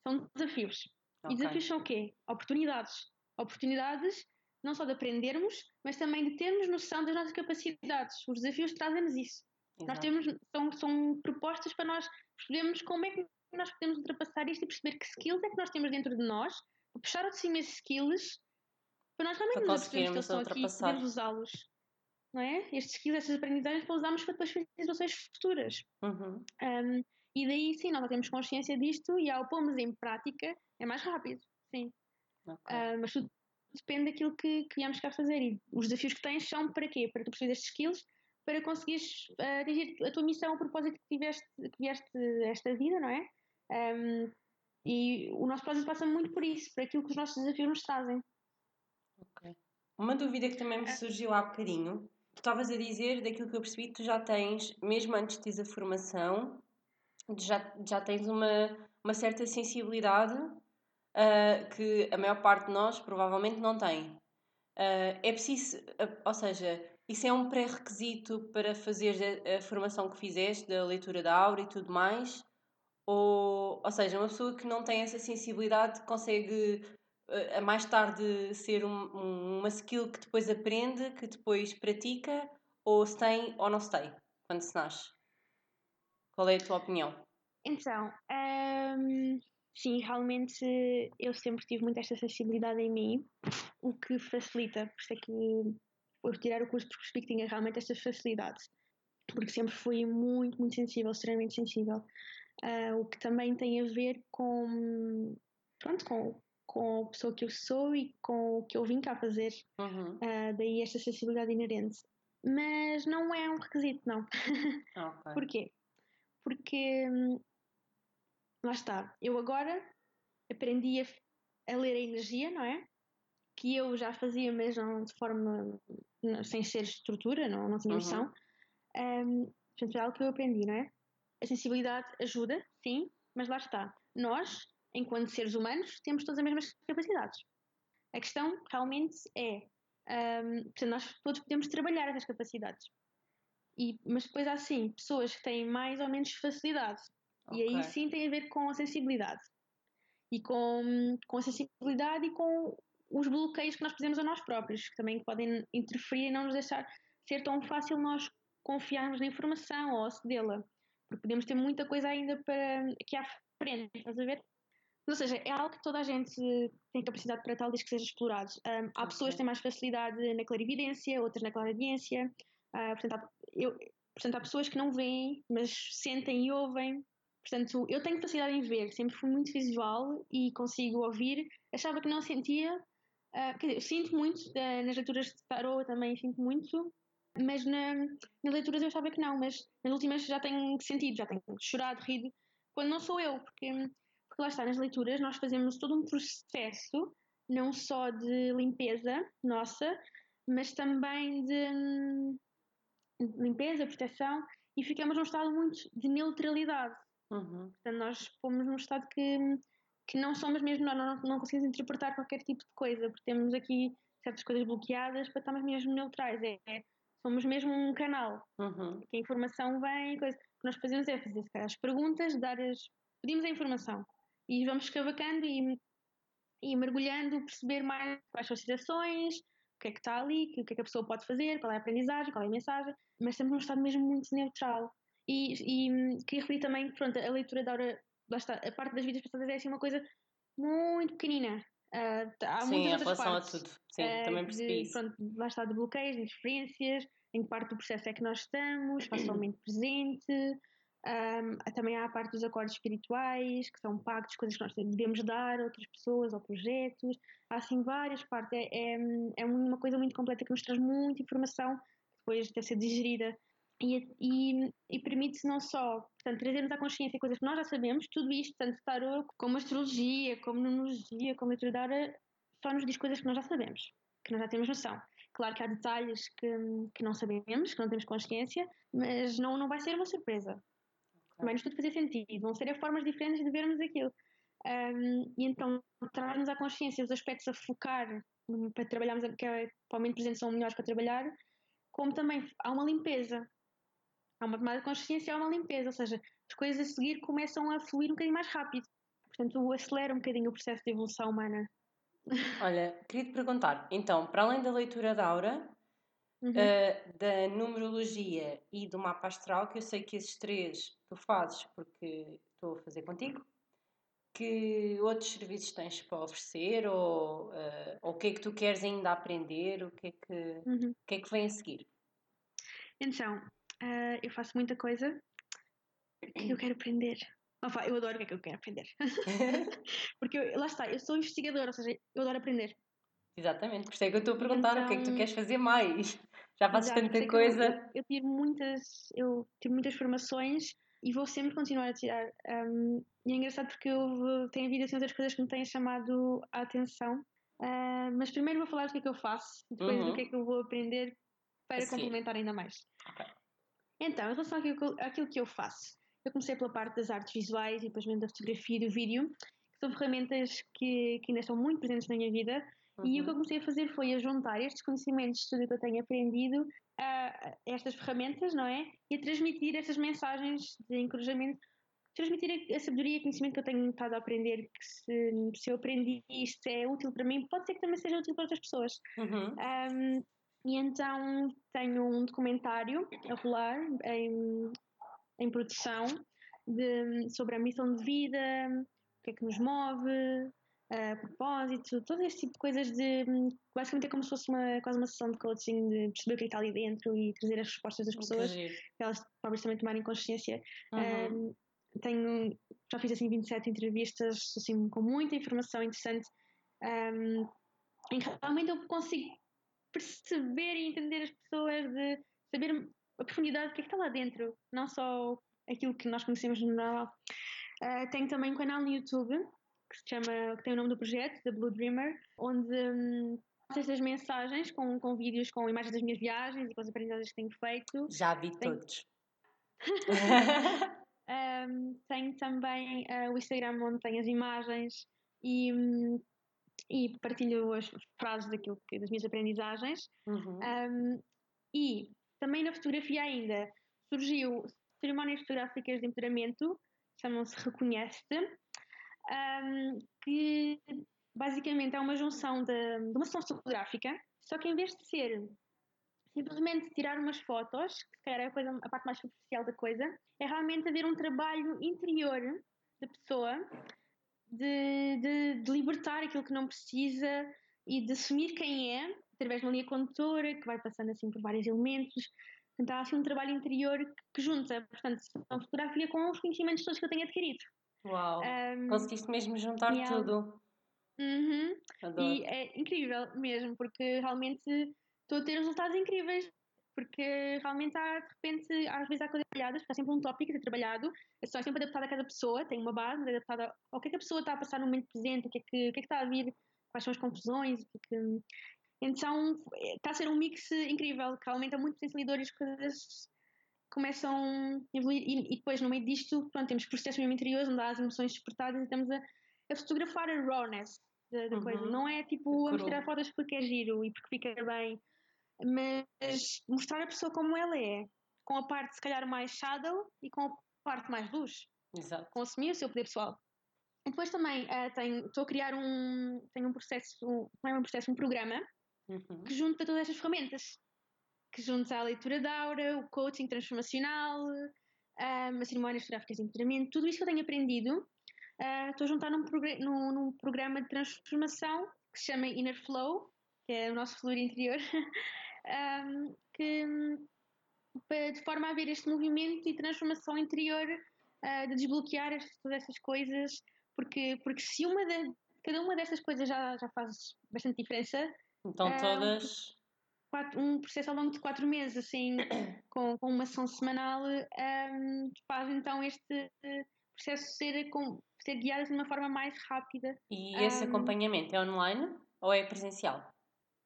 São desafios. Okay. E desafios são o quê? Oportunidades. Oportunidades não só de aprendermos, mas também de termos noção das nossas capacidades. Os desafios trazem-nos isso. Exato. Nós temos, são, são propostas para nós percebermos como é que nós podemos ultrapassar isto e perceber que skills é que nós temos dentro de nós, puxar ao de cima esses skills para nós realmente nos apercebemos que eles estão aqui e podemos usá-los. Não é? Estes skills, estas aprendizagens para usarmos para depois fazer situações futuras. Uhum. Um, e daí sim, nós temos consciência disto e ao pôrmos em prática é mais rápido, sim. Okay. Uh, mas tudo depende daquilo que, que viemos cá fazer. E os desafios que tens são para quê? Para tu perceber estes skills, para conseguires uh, atingir a tua missão, o propósito que tiveste, que vieste esta vida, não é? Um, e o nosso propósito passa muito por isso, por aquilo que os nossos desafios nos trazem. Ok. Uma dúvida que também me é. surgiu há bocadinho, estavas a dizer, daquilo que eu percebi, tu já tens, mesmo antes de teres a formação, já, já tens uma, uma certa sensibilidade uh, que a maior parte de nós provavelmente não tem. Uh, é preciso, uh, ou seja, isso é um pré-requisito para fazer a, a, formação que fizeste, da leitura da aura e tudo mais? Ou, ou seja, uma pessoa que não tem essa sensibilidade consegue a mais tarde ser um, um, uma skill que depois aprende, que depois pratica, ou se tem ou não se tem, quando se nasce? Qual é a tua opinião? Então, um, sim, realmente eu sempre tive muito esta sensibilidade em mim, o que facilita, por isso é que por tirar o curso de perspectiva tinha realmente estas facilidades, porque sempre fui muito, muito sensível, extremamente sensível, uh, o que também tem a ver com, pronto, com, com a pessoa que eu sou e com o que eu vim cá fazer. Uhum. Uh, daí esta sensibilidade inerente. Mas não é um requisito, não. <laughs> Okay. Porquê? porque hum, lá está, eu agora aprendi a, a, ler a energia, não é? Que eu já fazia, mas não de forma sem ser estrutura, não, não tinha uhum. noção. Uhum. Um, portanto, é algo que eu aprendi, não é? A sensibilidade ajuda, sim, mas lá está. Nós, enquanto seres humanos, temos todas as mesmas capacidades. A questão realmente é, um, portanto, nós todos podemos trabalhar essas capacidades. E, mas depois há sim pessoas que têm mais ou menos facilidade. Okay. E aí sim tem a ver com a sensibilidade. E com, com a sensibilidade e com os bloqueios que nós fazemos a nós próprios, que também podem interferir e não nos deixar ser tão fácil nós confiarmos na informação ou acedê-la. Porque podemos ter muita coisa ainda para que à frente, estás a ver? Ou seja, é algo que toda a gente tem capacidade para tal, desde que seja explorado. Um, há pessoas que têm mais facilidade na clarividência, outras na clarividência. Uh, portanto, há, eu, portanto, há pessoas que não veem, mas sentem e ouvem. Portanto, eu tenho facilidade em ver, sempre fui muito visual e consigo ouvir. Achava que não sentia, uh, quer dizer, sinto muito, uh, nas leituras de tarot também sinto muito, mas na, nas leituras eu achava que não, mas nas últimas já tenho sentido, já tenho chorado, rido, quando não sou eu, porque, porque lá está, nas leituras nós fazemos todo um processo, não só de limpeza nossa, mas também de, de limpeza, proteção, e ficamos num estado muito de neutralidade. Uhum. Portanto, nós fomos num estado que, que não somos mesmo, não, não, não conseguimos interpretar qualquer tipo de coisa, porque temos aqui certas coisas bloqueadas para estarmos mesmo neutrais. É, é somos mesmo um canal uhum. que a informação vem, coisa. o que nós fazemos é fazer as perguntas, dar as, pedimos a informação e vamos escavacando e, e mergulhando, perceber mais quais são as situações, o que é que está ali, o que é que a pessoa pode fazer, qual é a aprendizagem, qual é a mensagem, mas estamos num estado mesmo muito neutral. E, e queria referir também, pronto, a leitura da hora, está, a parte das vidas passadas é assim uma coisa muito pequenina. Uh, há Sim, em relação partes, a tudo. Sim, uh, também percebi de, isso. Pronto, lá está de bloqueios, de interferências, em que parte do processo é que nós estamos, <clears throat> facilmente presente. Um, também há a parte dos acordos espirituais, que são pactos, coisas que nós devemos dar a outras pessoas ou projetos. Há assim várias partes. É, é, é uma coisa muito completa que nos traz muita informação que depois deve ser digerida e, e, e permite não só portanto, trazermos à consciência coisas que nós já sabemos, tudo isto, tanto tarot como astrologia, como numerologia, como leitura da hora, só nos diz coisas que nós já sabemos, que nós já temos noção. Claro que há detalhes que, que não sabemos, que não temos consciência, mas não, não vai ser uma surpresa. Vai-nos tudo fazer sentido, vão ser formas diferentes de vermos aquilo. Um, e então traz-nos à consciência os aspectos a focar para trabalharmos, que é, para o momento presente são melhores para trabalhar, como também há uma limpeza há uma tomada de consciência, há uma limpeza, ou seja, as coisas a seguir começam a fluir um bocadinho mais rápido. Portanto, acelera um bocadinho o processo de evolução humana. Olha, queria te perguntar, então, para além da leitura da aura, uhum. uh, da numerologia e do mapa astral, que eu sei que esses três tu fazes porque estou a fazer contigo, que outros serviços tens para oferecer ou, uh, ou o que é que tu queres ainda aprender, o que é que, uhum. que, é que vem a seguir? Então, Uh, eu faço muita coisa que eu quero aprender. Opa, eu adoro o que é que eu quero aprender. <laughs> <laughs> Porque eu, lá está, eu sou investigadora, ou seja, eu adoro aprender. Exatamente, por isso é que eu estou a perguntar então, o que é que tu então queres fazer mais. Já fazes tanta coisa. Eu, eu, tiro muitas, eu tiro muitas formações e vou sempre continuar a tirar. Um, e é engraçado porque eu tenho havido assim outras coisas que me têm chamado a atenção. Uh, mas primeiro vou falar do que é que eu faço, depois uhum. do que é que eu vou aprender para assim. complementar ainda mais. Okay. Então, em relação àquilo, àquilo que eu faço, eu comecei pela parte das artes visuais e depois mesmo da fotografia e do vídeo, que são ferramentas que, que ainda estão muito presentes na minha vida. Uhum. E o que eu uhum. comecei a fazer foi a juntar estes conhecimentos, tudo que eu tenho aprendido, a estas ferramentas, não é? E a transmitir essas mensagens de encorajamento, transmitir a, sabedoria e conhecimento que eu tenho estado a aprender, que se, se eu aprendi isto é útil para mim, pode ser que também seja útil para outras pessoas. Uhum. Um, e então tenho um documentário a rolar em, em produção de, sobre a missão de vida, o que é que nos move, a propósito, todo este tipo de coisas de basicamente é como se fosse uma, quase uma sessão de coaching de perceber o que é está ali dentro e trazer as respostas das pessoas para elas próprias também tomarem consciência. Uhum. Um, tenho, já fiz assim 27 entrevistas assim, com muita informação interessante um, em que realmente eu consigo perceber e entender as pessoas, de saber a profundidade do que é que está lá dentro, não só aquilo que nós conhecemos no geral. Uh, tenho também um canal no YouTube que se chama, que tem o nome do projeto, The Blue Dreamer, onde um, faço estas mensagens com, com vídeos com imagens das minhas viagens e com as aprendizagens que tenho feito. Já vi tenho... todos. <laughs> um, tenho também uh, o Instagram onde tenho as imagens e, um, e partilho as frases daquilo que, das minhas aprendizagens. Uhum. Um, e também na fotografia ainda surgiu cerimónias fotográficas de empoderamento, chamam-se Reconhece-te, um, que basicamente é uma junção de, de uma sessão fotográfica, só que em vez de ser simplesmente tirar umas fotos, que se calhar é a, coisa, a parte mais superficial da coisa, é realmente haver um trabalho interior da pessoa de, de, de, libertar aquilo que não precisa e de assumir quem é, através de uma linha condutora que vai passando assim por vários elementos. Portanto, há assim um trabalho interior que, que junta, portanto, a fotografia com os conhecimentos todos que eu tenho adquirido. Uau! Um, Conseguiste mesmo juntar tudo. Uhum. E é incrível mesmo, porque realmente estou a ter resultados incríveis. Porque realmente há, de repente, às vezes há coisas trabalhadas, porque há sempre um tópico a ser trabalhado, a sessão é sempre adaptada a cada pessoa, tem uma base adaptada ao que é que a pessoa está a passar no momento presente, o que é que, o que, é que está a vir, quais são as confusões. Que... Então está a ser um mix incrível, que aumenta muito o potencializador e as coisas começam a evoluir. E, e, depois, no meio disto, pronto, temos processos mesmo interiores, onde há as emoções despertadas e estamos a, a fotografar a rawness da, da uhum. coisa. Não é tipo a mostrar fotos porque é giro e porque fica bem, mas mostrar a pessoa como ela é, com a parte se calhar mais shadow e com a parte mais luz. Exato. Com assumir o seu poder pessoal. E depois também uh, tenho, estou a criar um, tenho um processo, um, não é um processo, um programa uhum. que junta todas estas ferramentas. Que junta a leitura da aura, o coaching transformacional, um, as cerimónias gráficas de empoderamento, tudo isso que eu tenho aprendido Uh, estou a juntar num, num, num, programa de transformação que se chama Inner Flow, que é o nosso fluir interior, um, <laughs> que, de forma a ver este movimento e transformação interior, uh, de desbloquear todas essas coisas, porque, porque se uma de, cada uma destas coisas já, já faz bastante diferença. Então todas. Quatro, um processo ao longo de quatro meses, assim, <coughs> com, com uma ação semanal, um, faz então este processo ser, com, ser guiado de uma forma mais rápida. E esse um, acompanhamento é online ou é presencial?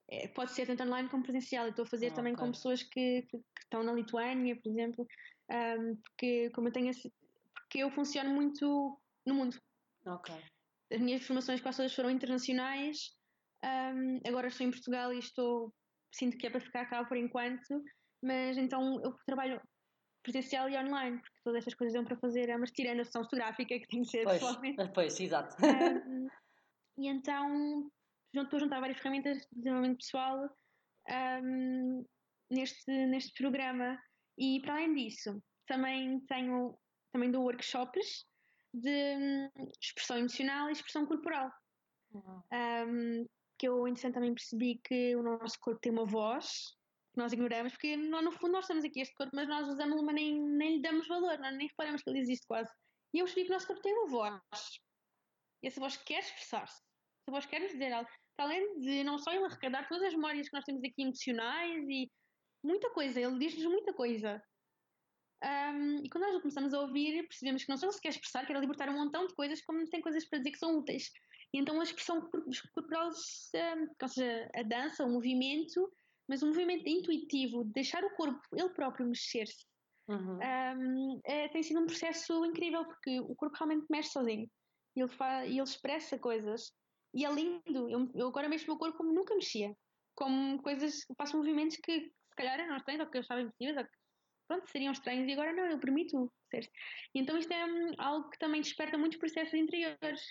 É, pode ser tanto online como presencial. Eu estou a fazer oh, também com pessoas que, que, que, estão na Lituânia, por exemplo, um, porque como eu tenho porque eu funciono muito no mundo. As minhas formações quase todas foram internacionais. Um, agora estou em Portugal e estou sinto que é para ficar cá por enquanto, mas então eu trabalho presencial e online, porque todas estas coisas dão para fazer, é uma tirando a sessão fotográfica que tem que ser pois, pessoalmente. <laughs> Pois, exato. <laughs> Um, e então estou a juntar várias ferramentas de desenvolvimento pessoal um, neste, neste programa. E para além disso, também tenho também dou workshops de um, expressão emocional e expressão corporal. Uhum. Um, que eu, entretanto, também percebi que o nosso corpo tem uma voz que nós ignoramos, porque no fundo nós estamos aqui este corpo, mas nós usamos-lo, mas nem, nem lhe damos valor, nós nem reparamos que ele existe quase. E eu percebi que o nosso corpo tem uma voz. E essa voz quer expressar-se. Essa voz quer nos dizer algo. Para além de não só ele arrecadar todas as memórias que nós temos aqui emocionais e muita coisa, ele diz-nos muita coisa. Um, e quando nós começamos a ouvir, percebemos que não só ele se quer expressar, quer libertar um montão de coisas, como tem coisas para dizer que são úteis. E então a expressão corporal, ou seja, a dança, o movimento, mas um movimento intuitivo, de deixar o corpo ele próprio mexer-se, uhum. um, é, tem sido um processo incrível porque o corpo realmente mexe sozinho e ele, faz, ele expressa coisas e é lindo. Eu, eu agora mexo o meu corpo como nunca mexia, como coisas, faço movimentos que se calhar eram estranhos ou que eu estava impossíveis, ou que pronto, seriam estranhos e agora não, eu permito ser. Então isto é um, algo que também desperta muitos processos interiores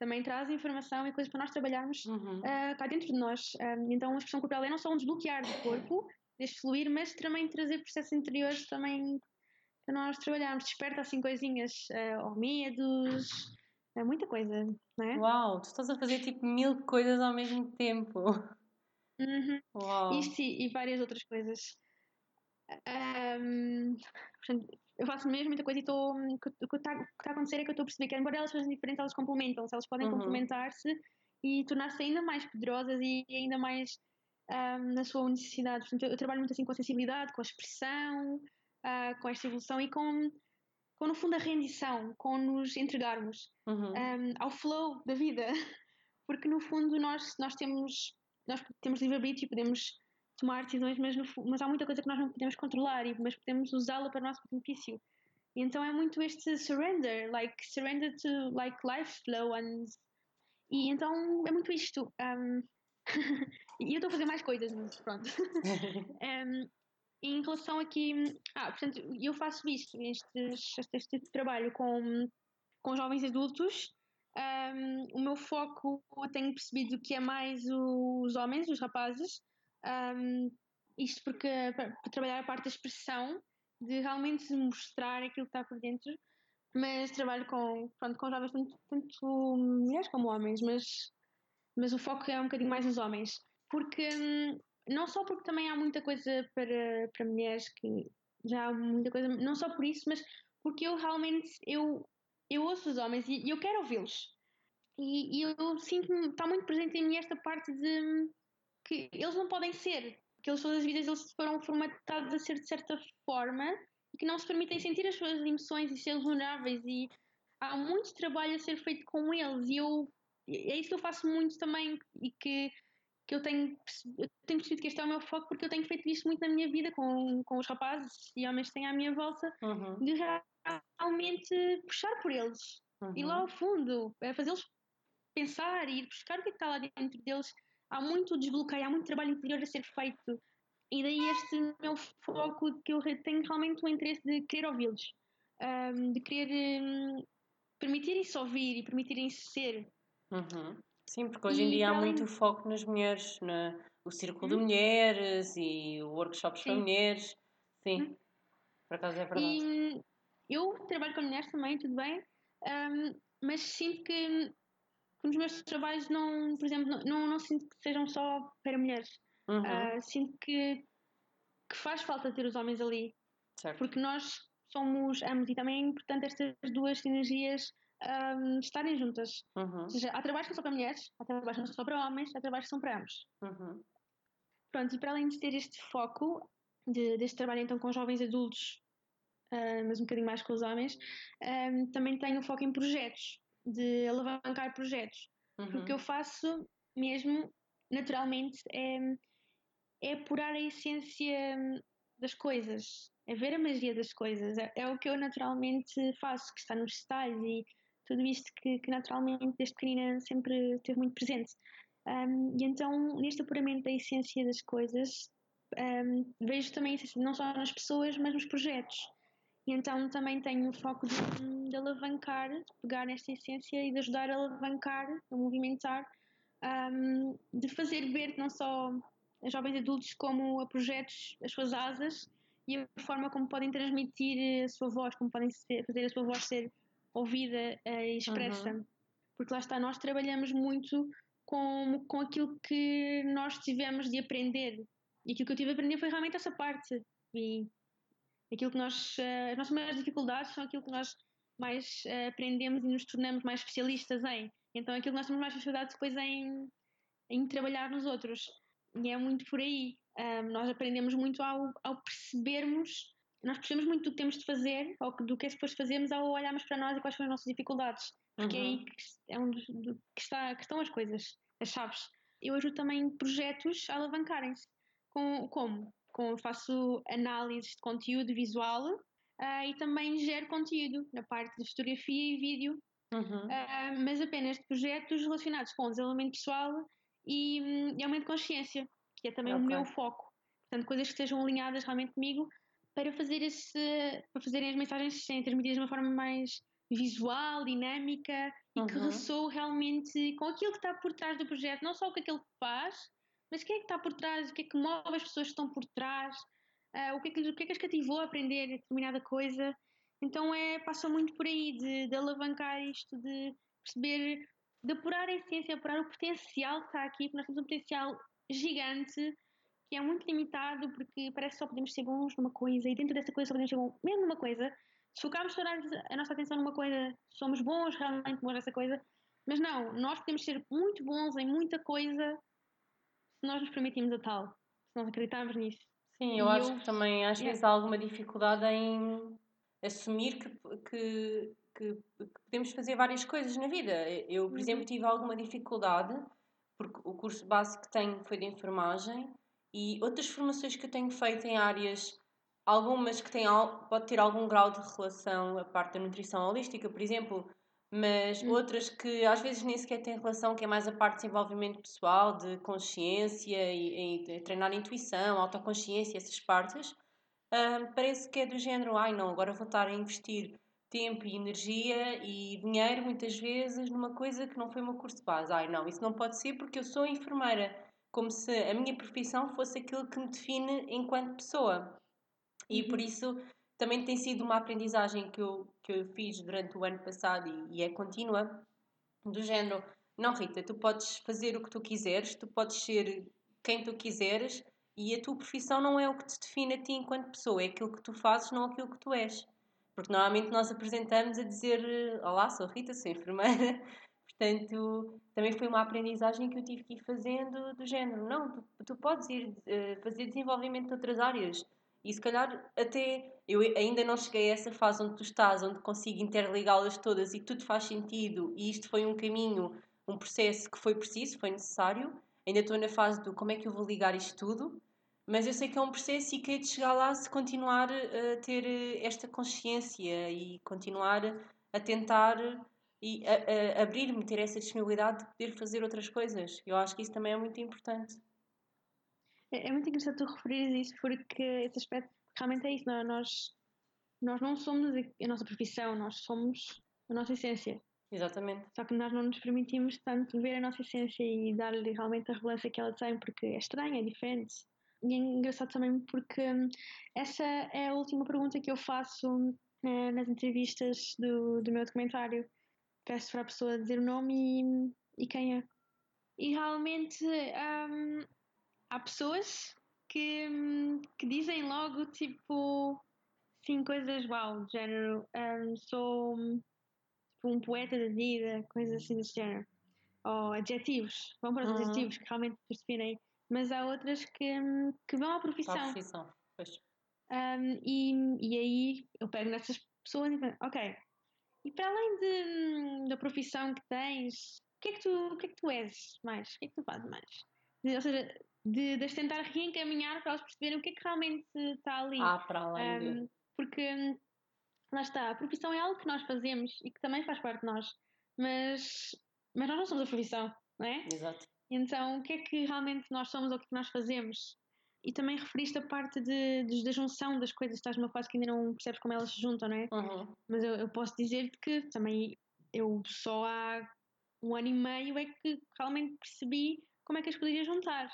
também traz informação e coisas para nós trabalharmos uhum. uh, cá dentro de nós. Um, então a expressão corporal é não só um desbloquear do corpo, deste fluir, mas também trazer processos interiores também para nós trabalharmos. Desperta assim coisinhas, uh, ou medos, é muita coisa, não é? Uau, tu estás a fazer tipo mil coisas ao mesmo tempo. Uhum. Uau. Isto e, e, várias outras coisas. Um, portanto, eu faço mesmo muita coisa e estou. O que está tá a acontecer é que eu estou a perceber que, embora elas sejam diferentes, elas complementam-se, elas podem uhum. complementar-se e tornar-se ainda mais poderosas e ainda mais um, na sua necessidade. Portanto, eu, eu, trabalho muito assim com a sensibilidade, com a expressão, uh, com esta evolução e com com no fundo a rendição, com nos entregarmos Uhum. um, ao flow da vida, <laughs> porque no fundo nós, nós temos nós temos livre-arbítrio, podemos tomar decisões, mas, no, mas há muita coisa que nós não podemos controlar, e, mas podemos usá-la para o nosso benefício. E então é muito este surrender, like surrender to like life flow and e então é muito isto. Um, <laughs> e eu estou a fazer mais coisas, mas pronto. <laughs> um, em relação aqui, ah, portanto, eu faço isto, este, este, este trabalho com, com jovens adultos. Um, o meu foco, eu tenho percebido que é mais os homens, os rapazes. Um, isto porque para, para trabalhar a parte da expressão, de realmente mostrar aquilo que está por dentro. Mas trabalho com, pronto, com jovens, tanto, tanto mulheres como homens, mas, mas o foco é um bocadinho mais nos homens. Porque hum, não só porque também há muita coisa para, para mulheres que já há muita coisa, não só por isso, mas porque eu realmente eu, eu ouço os homens e, eu quero ouvi-los. E, e, eu sinto-me, está muito presente em mim esta parte de que eles não podem ser, que eles todas as vidas eles foram formatados a ser de certa forma e que não se permitem sentir as suas emoções e ser vulneráveis e há muito trabalho a ser feito com eles e eu é isso que eu faço muito também e que que eu tenho, eu tenho percebido que este é o meu foco porque eu tenho feito isto muito na minha vida com, com os rapazes e homens que têm à minha volta, uhum. de realmente puxar por eles, uhum. ir lá ao fundo, é fazê-los pensar e ir buscar o que, é que está lá dentro deles. Há muito desbloqueio, há muito trabalho interior a ser feito. E daí este meu foco que eu tenho realmente o interesse de querer ouvi-los, um, de querer um, permitirem-se ouvir e permitirem-se ser. Uhum. Sim, porque hoje em dia há muito foco nas mulheres, na, o círculo de mulheres e workshops para mulheres. Sim, por acaso é verdade. E eu trabalho com mulheres também, tudo bem, um, mas sinto que, que nos meus trabalhos não, por exemplo, não, não, não sinto que sejam só para mulheres. Uhum. Uh, sinto que, que faz falta ter os homens ali. Certo. Porque nós somos ambos e também é importante estas duas sinergias um, estarem juntas. Uhum. Ou seja, há trabalhos que são só para mulheres, há trabalhos que são só para homens, há trabalhos que são para ambos. Uhum. Pronto, e para além de ter este foco de, deste trabalho então com jovens adultos, uh, mas um bocadinho mais com os homens, um, também tenho foco em projetos, de alavancar projetos. Uhum. Porque o que eu faço mesmo, naturalmente, é, é apurar a essência das coisas, é ver a magia das coisas. É, é, o que eu naturalmente faço, que está nos detalhes e tudo isto que, que naturalmente desde pequenina sempre esteve muito presente. Um, e então, neste apuramento da essência das coisas, um, vejo também a essência não só nas pessoas, mas nos projetos. E então também tenho o foco de, de alavancar, de pegar nesta essência e de ajudar a alavancar, a movimentar, um, de fazer ver não só a jovens adultos como a projetos as suas asas e a forma como podem transmitir a sua voz, como podem ser, fazer a sua voz ser ouvida uh, e expressa. Uhum. Porque lá está, nós trabalhamos muito com, com aquilo que nós tivemos de aprender. E aquilo que eu tive a aprender foi realmente essa parte. E aquilo que nós, uh, as nossas maiores dificuldades são aquilo que nós mais uh, aprendemos e nos tornamos mais especialistas em. Então, aquilo que nós temos mais facilidade depois em, em trabalhar nos outros. E é muito por aí. Um, nós aprendemos muito ao, ao percebermos, nós percebemos muito do que temos de fazer, ou do que é suposto fazermos ao olharmos para nós e quais são as nossas dificuldades. Porque uhum. é aí que, é onde que, está, que estão as coisas, as chaves. Eu ajudo também projetos a alavancarem-se. Com, como? Com, faço análises de conteúdo visual uh, e também gero conteúdo na parte de fotografia e vídeo, uhum. uh, mas apenas de projetos relacionados com desenvolvimento pessoal e, hum, e aumento de consciência que é também okay. o meu foco. Portanto, coisas que estejam alinhadas realmente comigo para fazer esse, para fazerem as mensagens serem transmitidas de uma forma mais visual, dinâmica e uhum. que ressoe realmente com aquilo que está por trás do projeto, não só o que aquele faz, mas o que é que está por trás, o que é que move as pessoas que estão por trás, uh, o, que é que, o que é que as cativou a aprender determinada coisa. Então é, passa muito por aí de, de alavancar isto, de perceber, de apurar a essência, apurar o potencial que está aqui, porque nós temos um potencial gigante que é muito limitado porque parece que só podemos ser bons numa coisa e dentro dessa coisa só podemos ser bons mesmo numa coisa. Se focarmos toda a nossa atenção numa coisa, somos bons, realmente bons nessa coisa, mas não, nós podemos ser muito bons em muita coisa se nós nos permitimos a tal, se nós acreditarmos nisso. Sim, eu e acho eu, que também às vezes há alguma dificuldade em assumir que, que, que, que podemos fazer várias coisas na vida. Eu, por uhum. exemplo, tive alguma dificuldade, porque o curso básico que tenho foi de enfermagem, e outras formações que eu tenho feito em áreas, algumas que têm, pode ter algum grau de relação, a parte da nutrição holística, por exemplo, mas hum. outras que às vezes nem sequer têm relação, que é mais a parte de desenvolvimento pessoal, de consciência e, e treinar a intuição, autoconsciência, essas partes, um, parece que é do género, ai não, agora vou estar a investir tempo e energia e dinheiro muitas vezes numa coisa que não foi o meu curso de base. Ai não, isso não pode ser porque eu sou enfermeira, como se a minha profissão fosse aquilo que me define enquanto pessoa. E por uhum. isso também tem sido uma aprendizagem que eu, que eu fiz durante o ano passado e, e é contínua, do género, não Rita, tu podes fazer o que tu quiseres, tu podes ser quem tu quiseres e a tua profissão não é o que te define a ti enquanto pessoa, é aquilo que tu fazes, não aquilo que tu és. Porque normalmente nós apresentamos a dizer Olá, sou Rita, sou enfermeira. <laughs> Portanto, também foi uma aprendizagem que eu tive que ir fazendo do género. Não, tu, tu podes ir uh, fazer desenvolvimento de outras áreas. E se calhar até eu ainda não cheguei a essa fase onde tu estás, onde consigo interligá-las todas e tudo faz sentido, e isto foi um caminho, um processo que foi preciso, foi necessário. Ainda estou na fase do como é que eu vou ligar isto tudo, mas eu sei que é um processo e que é de chegar lá se continuar a ter eh, esta consciência e continuar a tentar e abrir-me, ter essa disponibilidade de poder fazer outras coisas. Eu acho que isso também é muito importante. É, é muito interessante tu referires isso porque esse aspecto realmente é isso. Não, é? nós, nós não somos a nossa profissão, nós somos a nossa essência. Exatamente. Só que nós não nos permitimos tanto ver a nossa essência e dar-lhe realmente a relevância que ela tem, porque é estranho, é diferente. E é engraçado também porque hum, essa é a última pergunta que eu faço né, nas entrevistas do, do meu documentário. Peço para a pessoa dizer o nome e, e quem é. E realmente um, há pessoas que, que dizem logo tipo sim coisas uau, de género um, sou tipo, um poeta da vida, coisas assim desse género. Ou adjetivos, vão para os uhum. adjetivos que realmente definem. Mas há outras que, que vão à profissão. À profissão, pois. Um, e, e aí eu pego nessas pessoas e penso, ok, e para além de, da profissão que tens, o que, é que tu, o que é que tu és mais? O que é que tu fazes mais? Ou seja, de, de as tentar reencaminhar para elas perceberem o que é que realmente está ali. Ah, para além um, de... Porque hum, lá está, a profissão é algo que nós fazemos e que também faz parte de nós, mas, mas nós não somos a profissão, não é? Exato. Então, o que é que realmente nós somos ou o que, é que nós fazemos? E também referiste a parte de, de, da junção das coisas, estás numa fase que ainda não percebes como elas se juntam, não é? Uhum. Mas eu, eu posso dizer-te que também eu só há um ano e meio é que realmente percebi como é que as poderia juntar.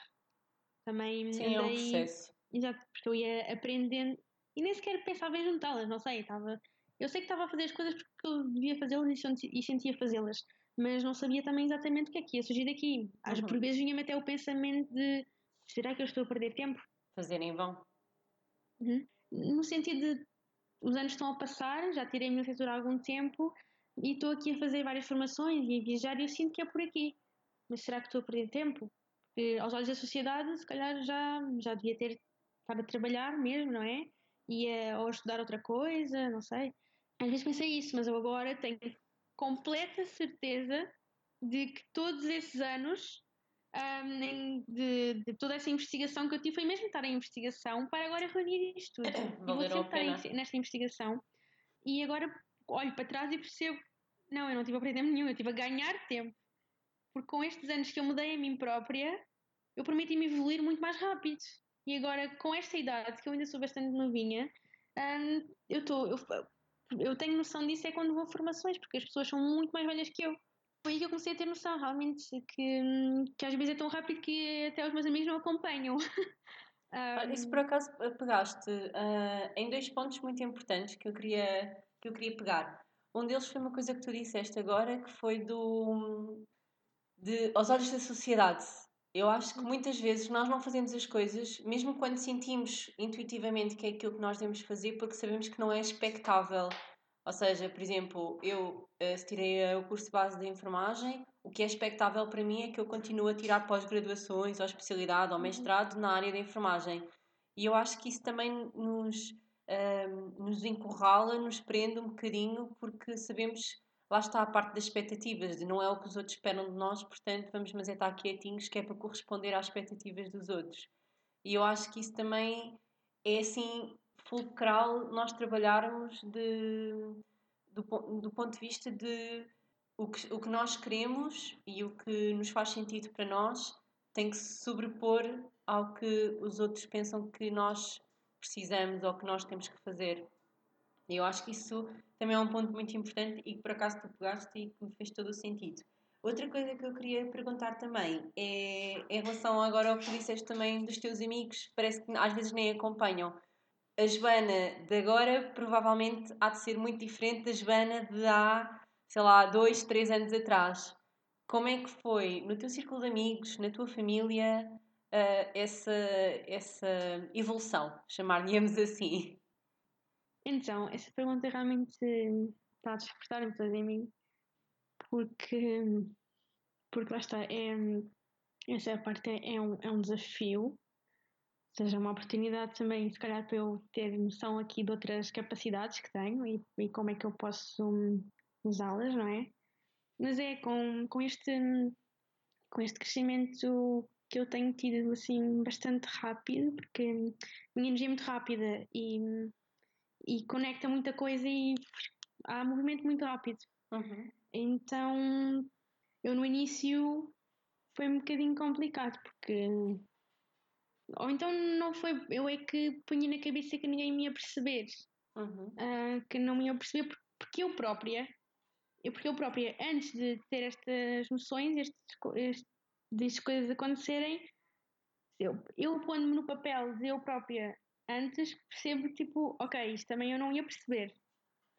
Também Sim, andei, é um processo. Exato, porque eu ia aprendendo e nem sequer pensava em juntá-las, não sei, estava. Eu sei que estava a fazer as coisas porque eu devia fazê-las e sentia fazê-las, mas não sabia também exatamente o que é que ia surgir daqui. Às uhum. por vezes vinha-me até o pensamento de será que eu estou a perder tempo? Fazer em vão. Uhum. No sentido de os anos estão a passar, já tirei a minha licenciatura há algum tempo e estou aqui a fazer várias formações e a viajar e eu sinto que é por aqui. Mas será que estou a perder tempo? Porque aos olhos da sociedade, se calhar já, já devia ter estado a trabalhar mesmo, não é? E a, ou a estudar outra coisa, não sei. Às vezes pensei isso, mas eu agora tenho completa certeza de que todos esses anos um, de, de, toda essa investigação que eu tive foi mesmo estar em investigação para agora reunir isto tudo. <clears throat> e vou sempre estar nesta investigação e agora olho para trás e percebo não, eu não tive a perder nenhum, eu estive a ganhar tempo. Porque com estes anos que eu mudei a mim própria, eu permiti-me evoluir muito mais rápido. E agora, com esta idade, que eu ainda sou bastante novinha, um, eu, tô, eu, eu tenho noção disso é quando vou a formações, porque as pessoas são muito mais velhas que eu foi aí que eu comecei a ter noção realmente que, que às vezes é tão rápido que até os meus amigos não acompanham. <laughs> um... Isso por acaso pegaste uh, em dois pontos muito importantes que eu queria que eu queria pegar. Um deles foi uma coisa que tu disseste agora, que foi do de aos olhos da sociedade. Eu acho que muitas vezes nós não fazemos as coisas, mesmo quando sentimos intuitivamente que é aquilo que nós devemos fazer, porque sabemos que não é expectável ou seja, por exemplo, eu uh, se tirei o curso base de enfermagem, o que é expectável para mim é que eu continue a tirar pós-graduações ou especialidade ou uhum. mestrado na área da enfermagem. E eu acho que isso também nos, um, nos encurrala, nos prende um bocadinho, porque sabemos, lá está a parte das expectativas, de não é o que os outros esperam de nós, portanto vamos mas é estar quietinhos, que é para corresponder às expectativas dos outros. E eu acho que isso também é assim fulcral nós trabalharmos de, do, do ponto de vista de o que, o que nós queremos e o que nos faz sentido para nós tem que se sobrepor ao que os outros pensam que nós precisamos ou que nós temos que fazer. E eu acho que isso também é um ponto muito importante e que por acaso tu pegaste e que me fez todo o sentido. Outra coisa que eu queria perguntar também é em relação agora ao que disseste também dos teus amigos, parece que às vezes nem acompanham. A Joana de agora provavelmente há de ser muito diferente da Joana de há, sei lá, dois, três anos atrás. Como é que foi no teu círculo de amigos, na tua família, uh, essa, essa evolução, chamar-lhe-amos assim? Então, essa pergunta realmente está a despertar muito em mim, porque, porque lá está, é, essa parte é, é, um, é um desafio, ou seja, uma oportunidade também, se calhar, para eu ter noção aqui de outras capacidades que tenho e, e como é que eu posso usá-las, não é? Mas é com, com, este, com este crescimento que eu tenho tido assim bastante rápido, porque a minha energia é muito rápida e, e conecta muita coisa e há movimento muito rápido. Uhum. Então eu no início foi um bocadinho complicado porque ou então não foi eu é que punha na cabeça que ninguém me ia perceber uhum. uh, que não me ia perceber porque eu própria eu, porque eu própria antes de ter estas noções estes, estes coisas acontecerem eu, eu pondo-me no papel de eu própria antes percebo tipo ok isto também eu não ia perceber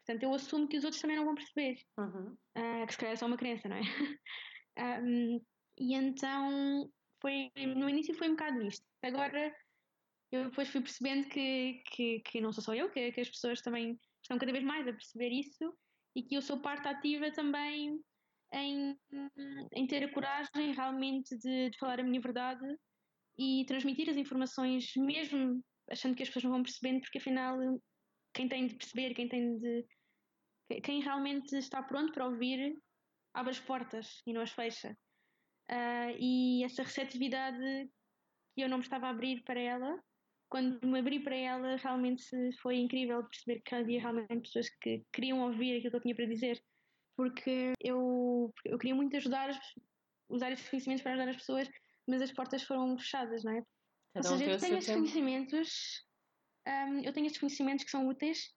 Portanto, eu assumo que os outros também não vão perceber. Uhum. Uh, que se calhar é só uma crença, não é? <laughs> um, e então, foi, no início foi um bocado isto. Agora, eu depois fui percebendo que, que, que não sou só eu, que, que as pessoas também estão cada vez mais a perceber isso e que eu sou parte ativa também em, em ter a coragem realmente de, de falar a minha verdade e transmitir as informações, mesmo achando que as pessoas não vão percebendo, porque afinal quem tem de perceber, quem tem de quem realmente está pronto para ouvir abre as portas e não as fecha. Uh, e essa receptividade que eu não me estava a abrir para ela, quando me abri para ela, realmente foi incrível perceber que havia realmente pessoas que queriam ouvir aquilo que eu tinha para dizer, porque eu, eu queria muito ajudar, usar esses conhecimentos para ajudar as pessoas, mas as portas foram fechadas, não é? Cada Ou seja, eu tenho estes conhecimentos, um, eu tenho estes conhecimentos que são úteis,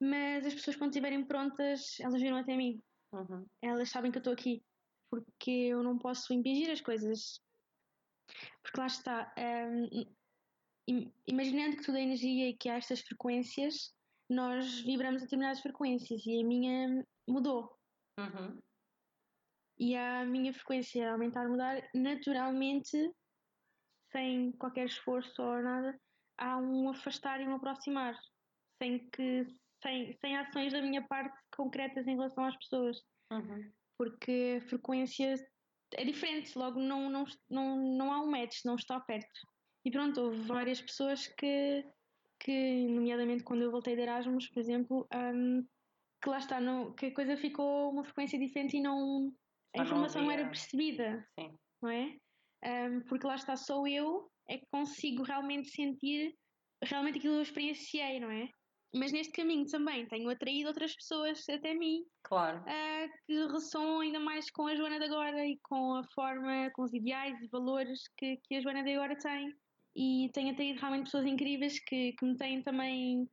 mas as pessoas quando estiverem prontas, elas viram até mim. Uhum. Elas sabem que eu estou aqui, porque eu não posso impingir as coisas. Porque lá está, um, imaginando que toda a energia e que há estas frequências, nós vibramos a determinadas frequências e a minha mudou. Uhum. E a minha frequência aumentar, mudar, naturalmente, sem qualquer esforço ou nada, há um afastar e um aproximar, sem que sem, sem ações da minha parte concretas em relação às pessoas. Uhum. Porque a frequência é diferente, logo não, não, não, não há um match, não está perto. E pronto, houve várias pessoas que, que nomeadamente quando eu voltei de Erasmus, por exemplo, um, que lá está, não, que a coisa ficou uma frequência diferente e não. A informação não, não era percebida. Sim. Não é? Um, porque lá está, só eu é que consigo realmente sentir realmente aquilo que eu experienciei, não é? mas neste caminho também tenho atraído outras pessoas até mim. Claro. Uh, que ressoam ainda mais com a Joana de agora e com a forma, com os ideais e valores que, que a Joana de agora tem. E tenho atraído realmente pessoas incríveis que, que me têm também.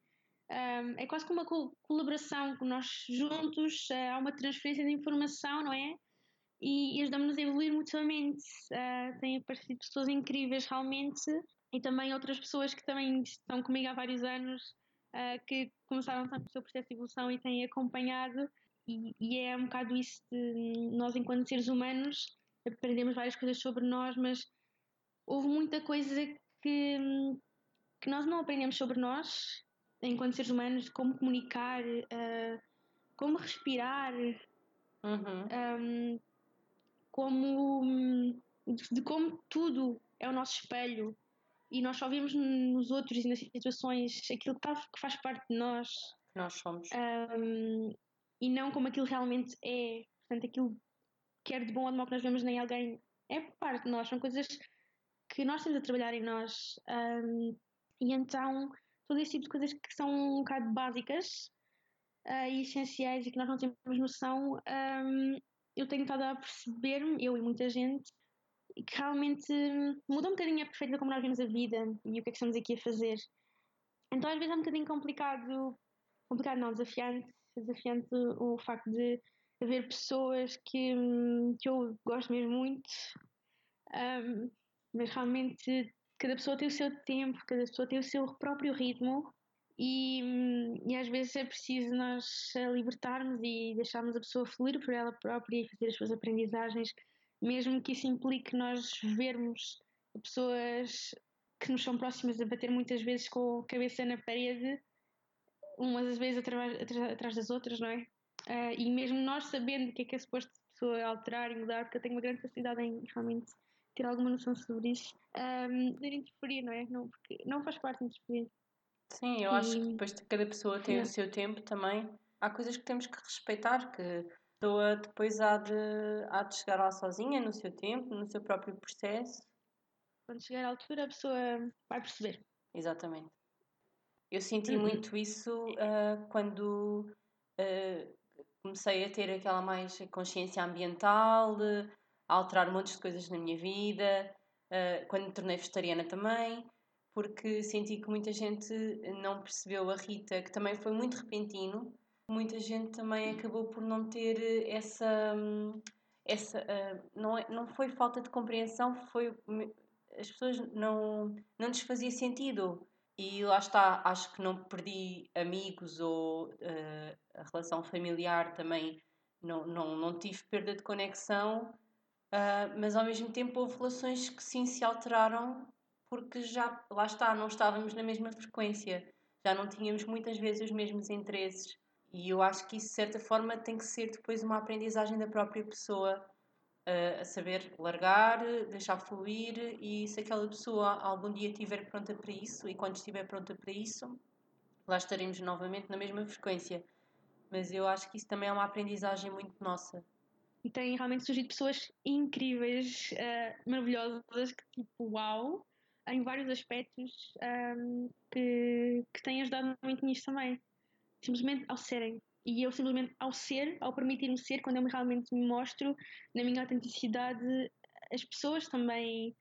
Um, é quase como uma colaboração, com nós juntos, uh, há uma transferência de informação, não é? E, e ajudamos-nos a evoluir mutuamente. Uh, têm aparecido pessoas incríveis realmente e também outras pessoas que também estão comigo há vários anos uh, que começaram tanto o seu processo de evolução e têm acompanhado, e, e, é um bocado isso de nós, enquanto seres humanos, aprendemos várias coisas sobre nós, mas houve muita coisa que, que nós não aprendemos sobre nós, enquanto seres humanos, como comunicar, uh, como respirar, uhum. um, como de, de como tudo é o nosso espelho e nós só vemos nos outros e nas situações aquilo que, tá, que faz parte de nós. Nós somos. Um, e não como aquilo realmente é. Portanto, aquilo quer de bom ou de mau que nós vemos nem alguém é parte de nós, são coisas que nós temos a trabalhar em nós. Um, e então, todo esse tipo de coisas que são um bocado básicas uh, e essenciais e que nós não temos noção, um, eu tenho estado a perceber-me, eu e muita gente, que realmente muda um bocadinho a perspectiva como nós vemos a vida e o que é que estamos aqui a fazer. Então, às vezes é um bocadinho complicado, complicado não, desafiante, desafiante o facto de haver pessoas que, que eu gosto mesmo muito, um, mas realmente cada pessoa tem o seu tempo, cada pessoa tem o seu próprio ritmo e, e às vezes é preciso nós libertarmos e deixarmos a pessoa fluir por ela própria e fazer as suas aprendizagens, mesmo que isso implique nós vermos pessoas que nos são próximas a bater muitas vezes com a cabeça na parede, umas às vezes atrás, das outras, não é? Uh, e mesmo nós sabendo o que é que é suposto a pessoa alterar e mudar, porque eu tenho uma grande facilidade em realmente ter alguma noção sobre isso, um, poder interferir, não é? Não, porque não faz parte de interferir. Sim, eu e... acho que depois de cada pessoa tem o seu tempo também. Há coisas que temos que respeitar, que a pessoa depois há de, há de chegar lá sozinha, no seu tempo, no seu próprio processo. Quando chegar à altura, a pessoa vai perceber. Exatamente. Eu senti uhum. muito isso uh, quando uh, comecei a ter aquela mais consciência ambiental, a alterar um monte de coisas na minha vida, uh, quando me tornei vegetariana também, porque senti que muita gente não percebeu a Rita, que também foi muito repentino. Muita gente também acabou por não ter essa. essa uh, não, é, não foi falta de compreensão, foi. As pessoas não, não lhes fazia sentido. E lá está, acho que não perdi amigos ou uh, a relação familiar também não, não, não tive perda de conexão, uh, mas ao mesmo tempo houve relações que sim se alteraram porque já, lá está, não estávamos na mesma frequência, já não tínhamos muitas vezes os mesmos interesses. E eu acho que isso, de certa forma, tem que ser depois uma aprendizagem da própria pessoa a saber largar, deixar fluir e se aquela pessoa algum dia estiver pronta para isso e quando estiver pronta para isso, lá estaremos novamente na mesma frequência. Mas eu acho que isso também é uma aprendizagem muito nossa. E tem realmente surgido pessoas incríveis, uh, maravilhosas, que tipo, uau, em vários aspectos um, que, que têm ajudado muito nisto também. Simplesmente ao serem. E eu simplesmente, ao ser, ao permitir-me ser, quando eu realmente me mostro na minha autenticidade, as pessoas também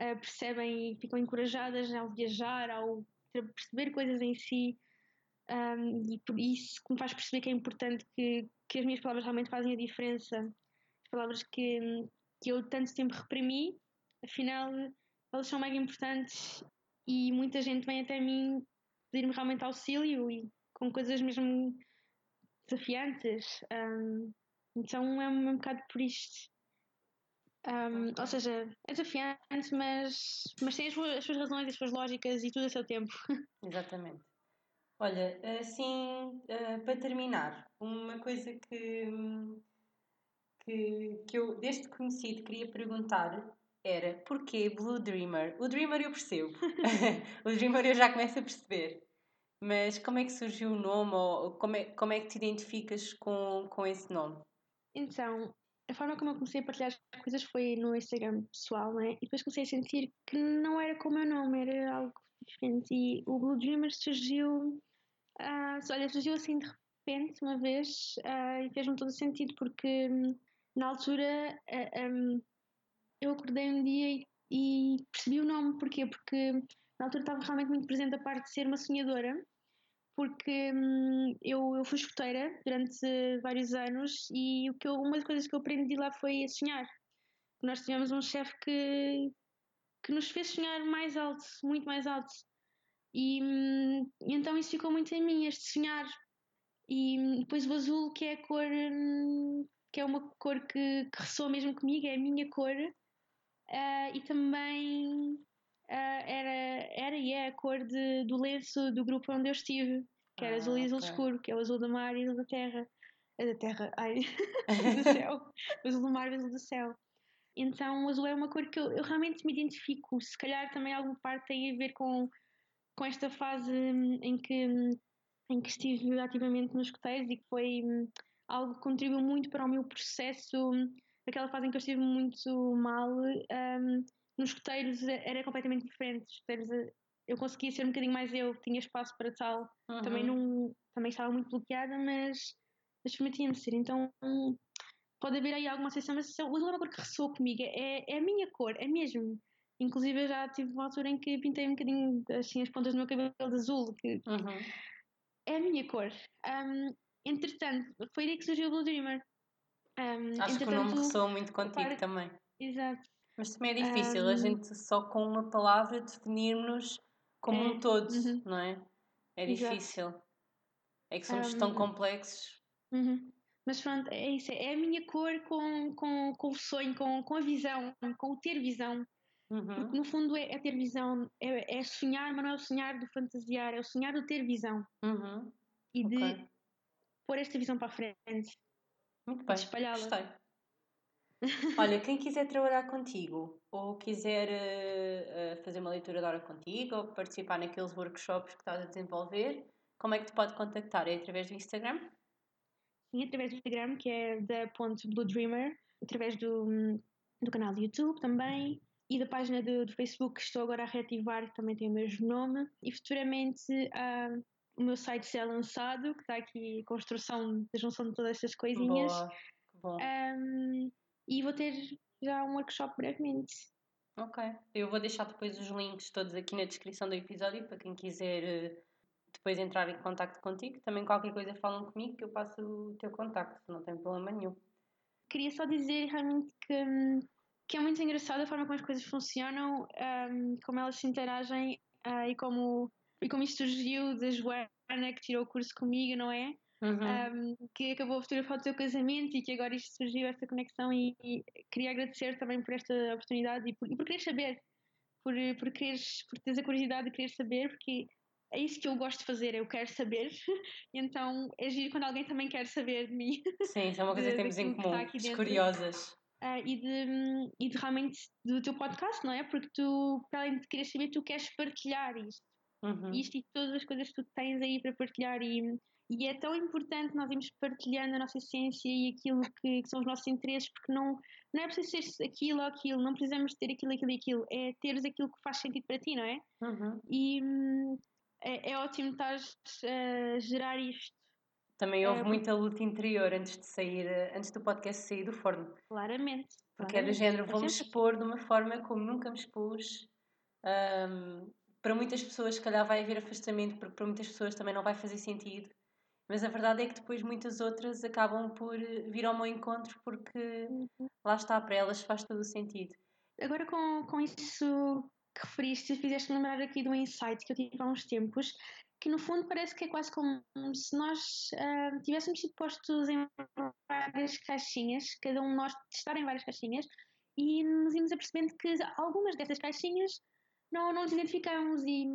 uh, percebem e ficam encorajadas ao viajar, ao perceber coisas em si. Um, e por isso que me faz perceber que é importante que, que as minhas palavras realmente fazem a diferença. As palavras que, que eu tanto tempo reprimi, afinal, elas são mega importantes e muita gente vem até mim pedir-me realmente auxílio e com coisas mesmo desafiantes. Um, então é um, um bocado por isto. Um, ou seja, é desafiante, mas, mas tem as suas, as suas razões, as suas lógicas e tudo a seu tempo. <laughs> Exatamente. Olha, assim, uh, para terminar, uma coisa que, que, que eu, desde que conheci, queria perguntar era porquê Blue Dreamer? O Dreamer eu percebo. <laughs> o Dreamer eu já começo a perceber. Mas como é que surgiu o nome ou como é, como é que te identificas com, com esse nome? Então, a forma como eu comecei a partilhar as coisas foi no Instagram pessoal, né? E depois comecei a sentir que não era com o meu nome, era algo diferente. E o Blue Dreamer surgiu, uh, olha, surgiu assim de repente, uma vez, uh, e fez-me todo sentido, porque um, na altura uh, ah, um, eu acordei um dia e, e percebi o nome, porquê? Porque na altura estava realmente muito presente a parte de ser uma sonhadora, porque hum, eu, eu fui escoteira durante vários anos e o que eu, uma das coisas que eu aprendi lá foi a sonhar. Nós tivemos um chefe que, que nos fez sonhar mais alto, muito mais alto. E, hum, então isso ficou muito em mim, este sonhar. E hum, depois o azul, que é a cor, hum, que é uma cor que, que ressoa mesmo comigo, é a minha cor. Uh, e também uh, era, era e é a cor de, do lenço do grupo onde eu estive, que era ah, azul e azul okay. escuro, que é o azul do mar e azul da terra. Da terra, ai, <laughs> do <laughs> céu. o azul do mar e azul do céu. Então o azul é uma cor que eu, eu, realmente me identifico. Se calhar também alguma parte tem a ver com, com esta fase hum, em que, hum, em que estive ativamente nos escuteiros e que foi hum, algo que contribuiu muito para o meu processo. Aquela fase em que eu estive muito mal, um, nos escuteiros era completamente diferente. Escuteiros, eh, eu conseguia ser um bocadinho mais eu, tinha espaço para tal. Uhum. Também, não, também estava muito bloqueada, mas, mas permitia-me ser. Então pode haver aí alguma sensação, mas o azul é uma cor que ressoa comigo, é, é a minha cor, é mesmo. Inclusive eu já tive uma altura em que pintei um bocadinho assim as pontas do meu cabelo de azul, que uhum. é a minha cor. Um, entretanto, foi aí que surgiu o Blue Dreamer. Um, Acho que o nome ressoa muito contigo também. Exato. Mas também é difícil um, a gente só com uma palavra definirmos como é, um todo, uhum. não é? É difícil. Exato. É que somos tão complexos. Uhum. Mas pronto, é isso. É a minha cor com, com, com o sonho, com, com a visão, com o ter visão. Uhum. Porque no fundo é, é ter visão, é, é, sonhar, mas não é o sonhar do fantasiar, é o sonhar do ter visão. Uhum. E okay. de pôr esta visão para a frente. Muito bem. Gostei. Olha, quem quiser trabalhar contigo ou quiser uh, uh, fazer uma leitura de hora contigo ou participar naqueles workshops que estás a desenvolver, como é que te pode contactar? É através do Instagram? Sim, através do Instagram, que é da ponto Blue Dreamer, através do, do canal do YouTube também e da página do, do, Facebook que estou agora a reativar, que também tem o mesmo nome. E futuramente uh, o meu site será lançado, que está aqui a construção da junção de todas estas coisinhas. Boa. Um, e vou ter já um workshop brevemente. Ok. Eu vou deixar depois os links todos aqui na descrição do episódio para quem quiser eh, depois entrar em contato contigo. Também qualquer coisa falam comigo que eu passo o teu contacto, não tem problema nenhum. Queria só dizer realmente que, que é muito engraçado a forma como as coisas funcionam, um, como elas se interagem uh, e, como, e como isto surgiu da Joana que tirou o curso comigo, não é? Uhum. Um, que acabou a fotografar o teu casamento e que agora isto surgiu, esta conexão e, e queria agradecer também por esta oportunidade e por, e por querer saber, por, por, quereres, por teres a curiosidade de querer saber, porque é isso que eu gosto de fazer, eu quero saber, <laughs> então é giro quando alguém também quer saber de mim. Sim, isso é uma coisa de, que temos em comum, as curiosas. Uh, e, de, e de realmente do teu podcast, não é? Porque tu, para além de querer saber, tu queres partilhar isto. Uhum. Isto e todas as coisas que tu tens aí para partilhar e, e é tão importante nós irmos partilhando a nossa essência e aquilo que, que, são os nossos interesses, porque não, não é preciso ser aquilo ou aquilo, não precisamos ter aquilo, aquilo e aquilo, é teres aquilo que faz sentido para ti, não é? Uhum. E hum, é, é, ótimo estar a gerar isto. Também houve é, muita luta interior antes de sair, antes do podcast sair do forno. Claramente. Porque claramente. é do género, vou-me expor de uma forma como nunca me expus. Um, para muitas pessoas, se calhar, vai haver afastamento, porque para muitas pessoas também não vai fazer sentido. Mas a verdade é que depois muitas outras acabam por vir ao meu encontro porque uhum. lá está, para elas faz todo o sentido. Agora com, com isso que referiste, fizeste-me lembrar aqui de um insight que eu tive há uns tempos, que no fundo parece que é quase como se nós uh, tivéssemos sido postos em várias caixinhas, cada um de nós estar em várias caixinhas, e nos íamos apercebendo que algumas dessas caixinhas não, não nos identificamos e,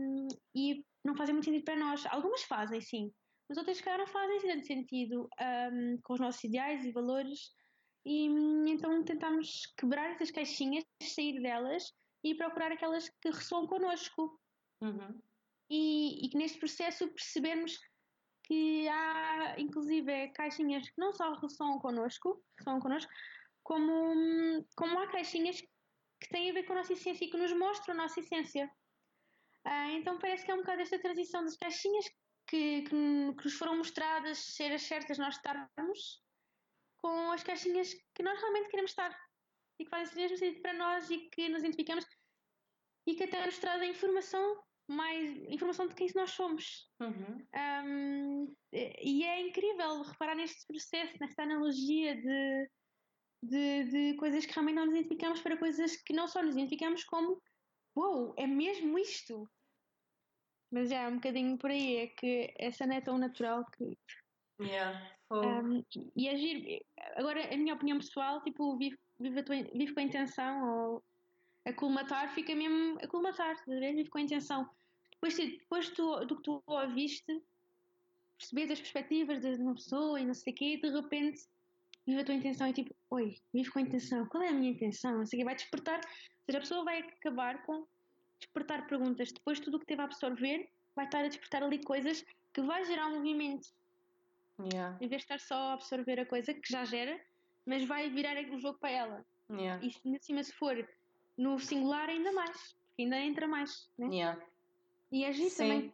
e não fazem muito sentido para nós. Algumas fazem, sim, mas outras que não fazem tanto sentido um, com os nossos ideais e valores. E então tentamos quebrar essas caixinhas, sair delas e procurar aquelas que ressoam connosco. Uhum. E, e que neste processo percebermos que há, inclusive, caixinhas que não só ressoam connosco, ressoam connosco como, como há caixinhas que têm a ver com a nossa essência e que nos mostram a nossa essência. Ah, então parece que é um bocado esta transição das caixinhas que, que, que nos foram mostradas ser as certas nós estarmos com as caixinhas que nós realmente queremos estar e que fazem mesmo sentido para nós e que nos identificamos e que até nos trazem informação mais informação de quem nós somos. Uhum. Um, e é incrível reparar neste processo, nesta analogia de, de, de, coisas que realmente não nos identificamos para coisas que não só nos identificamos como uou, wow, é mesmo isto. Mas é um bocadinho por aí, é que essa não é tão natural que. Yeah, um, e agir. Agora, a minha opinião pessoal, tipo, vive, tua, vive com a intenção ou aclimatar, fica mesmo aclimatar, vive com a intenção. Depois, depois tu, do que tu ouviste, percebes as perspectivas de uma pessoa e não sei o quê, de repente vive a tua intenção e tipo, oi, vive com a intenção, qual é a minha intenção? Que vai despertar, ou seja, a pessoa vai acabar com despertar perguntas. Depois tudo o que teve a absorver vai estar a despertar ali coisas que vai gerar um movimento. Yeah. Em vez de estar só a absorver a coisa que já gera, mas vai virar o jogo para ela. Yeah. E ainda cima se for no singular ainda mais, porque ainda entra mais, né? Yeah. E é isso Sim. também.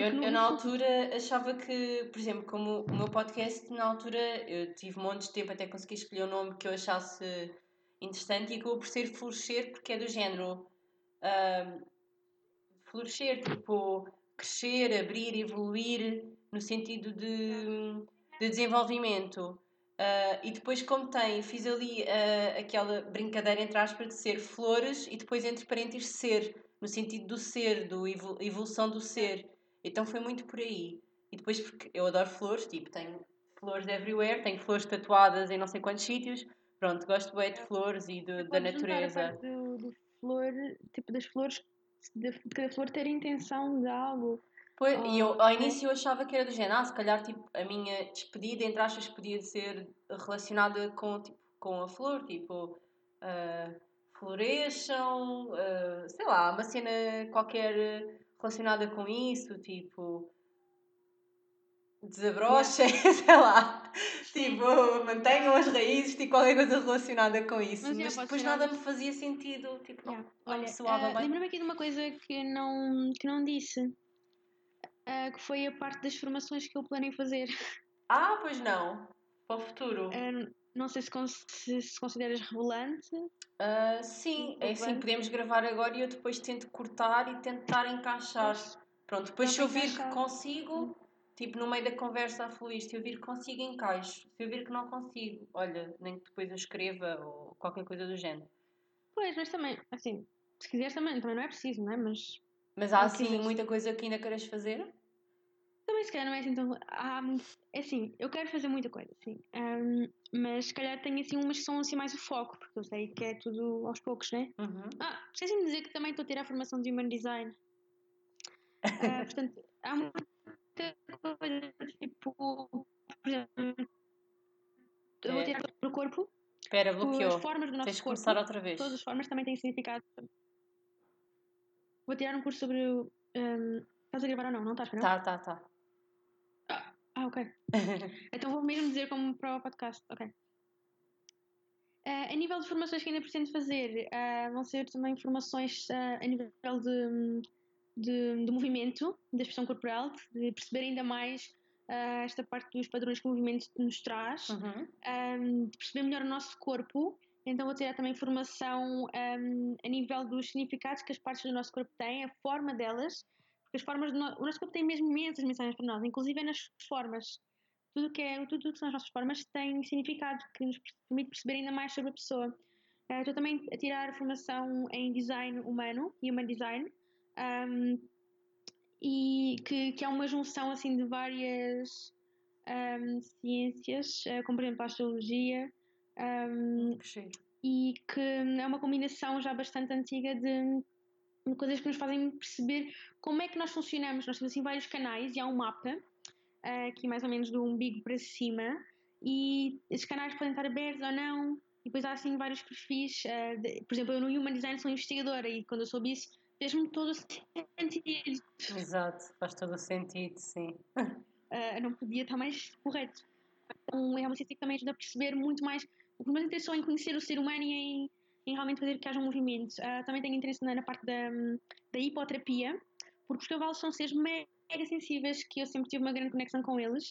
Eu, no- eu na no- altura achava que, por exemplo, como o meu podcast, na altura eu tive um monte de tempo até conseguir escolher um nome que eu achasse interessante e acabou por ser florescer porque é do género ahm, florescer, tipo crescer, abrir, evoluir no sentido de, de desenvolvimento. Ah, e depois, como tem, fiz ali ah, aquela brincadeira entre aspas de ser flores e depois entre parênteses ser, no sentido do ser, do evol- evolução do ser. Então foi muito por aí. E depois, porque eu adoro flores, tipo, tenho flores everywhere, tenho flores tatuadas em não sei quantos sítios. Pronto, gosto bem de flores e do- da natureza. do, do flor, tipo das flores, de, de cada flor ter intenção de algo. Pois, e eu, Oh, ao ok. início eu achava que era do género, ah, se calhar tipo, a minha despedida, entre aspas, podia ser relacionada com, tipo, com a flor, tipo, ah, floresçam, ah, sei lá, uma cena qualquer relacionada com isso, tipo, desabrochem, <laughs> sei lá, tipo, mantenham as raízes, tipo, qualquer coisa relacionada com isso. Mas, Mas, yeah, depois nada me fazia sentido, tipo, Yeah. não Olha, soava ah, bem. lembro-me aqui de uma coisa que não, que não disse, ah, que foi a parte das formações que eu planei fazer. Ah, pois não, para o futuro. Ah, não sei se, se, se consideras revelante. Ah, sim, é assim, podemos gravar agora e eu depois tento cortar e tentar encaixar. Pois. Pronto, depois se eu vir que consigo, tipo no meio da conversa a fluir, se eu vir que consigo, encaixo. Se eu vir que não consigo, olha, nem que depois eu escreva ou qualquer coisa do género. Pois, mas também, assim, se quiseres também, também não é preciso, não é? Mas Mas há assim quiseres. muita coisa que ainda queres fazer? Também se calhar não é assim tão. Há, muito- é assim, eu quero fazer muita coisa, sim. Ahm, mas se calhar tenho assim umas que são assim mais o foco, porque eu sei que é tudo aos poucos, né? Uhum. Ah, esqueci-me de dizer que também estou a tirar a formação de Human Design. Ah, <laughs> portanto, há muita coisa, tipo, por exemplo, eu vou tirar para o corpo, Espera, as bloqueou. formas do nosso Tens de corpo, começar outra vez. todas as formas também têm significado. Vou tirar um curso sobre. ahm, estás a gravar ou não? Não estás, não? Tá, tá, tá. Ah, ok. <laughs> Então vou mesmo dizer como para o podcast. Ok. Ah, a nível de formações que ainda pretendo fazer, ah, vão ser também formações ah, a nível de, de, de movimento, da expressão corporal, de perceber ainda mais esta parte dos padrões que o movimento nos traz, Uhum. um, de perceber melhor o nosso corpo. Então vou tirar também formação um, a nível dos significados que as partes do nosso corpo têm, a forma delas, porque as formas no... o nosso corpo tem mesmo imensas mensagens para nós, inclusive é nas formas. Tudo que é, tudo que são as nossas formas tem significado que nos permite perceber ainda mais sobre a pessoa. Uh, estou também a tirar formação em design humano, human design, um, e que, que é uma junção assim de várias um, ciências, uh, como por exemplo a astrologia, um, Que e que é uma combinação já bastante antiga de, de coisas que nos fazem perceber como é que nós funcionamos. Nós temos assim vários canais e há um mapa, uh, aqui mais ou menos do umbigo para cima, e esses canais podem estar abertos ou não. E depois há assim vários perfis. uh, de- por exemplo, eu no Human Design sou investigadora e quando eu soube isso fez-me todo o sentido. Exato, faz todo o sentido, sim. <laughs> uh, não podia estar mais correto. Então, é uma ciência que também ajuda a perceber muito mais. O que interessa só em conhecer o ser humano e em, em realmente fazer que haja um movimento. Uh, também tenho interesse na, na parte da, da hipoterapia, porque os cavalos são seres mega sensíveis que eu sempre tive uma grande conexão com eles.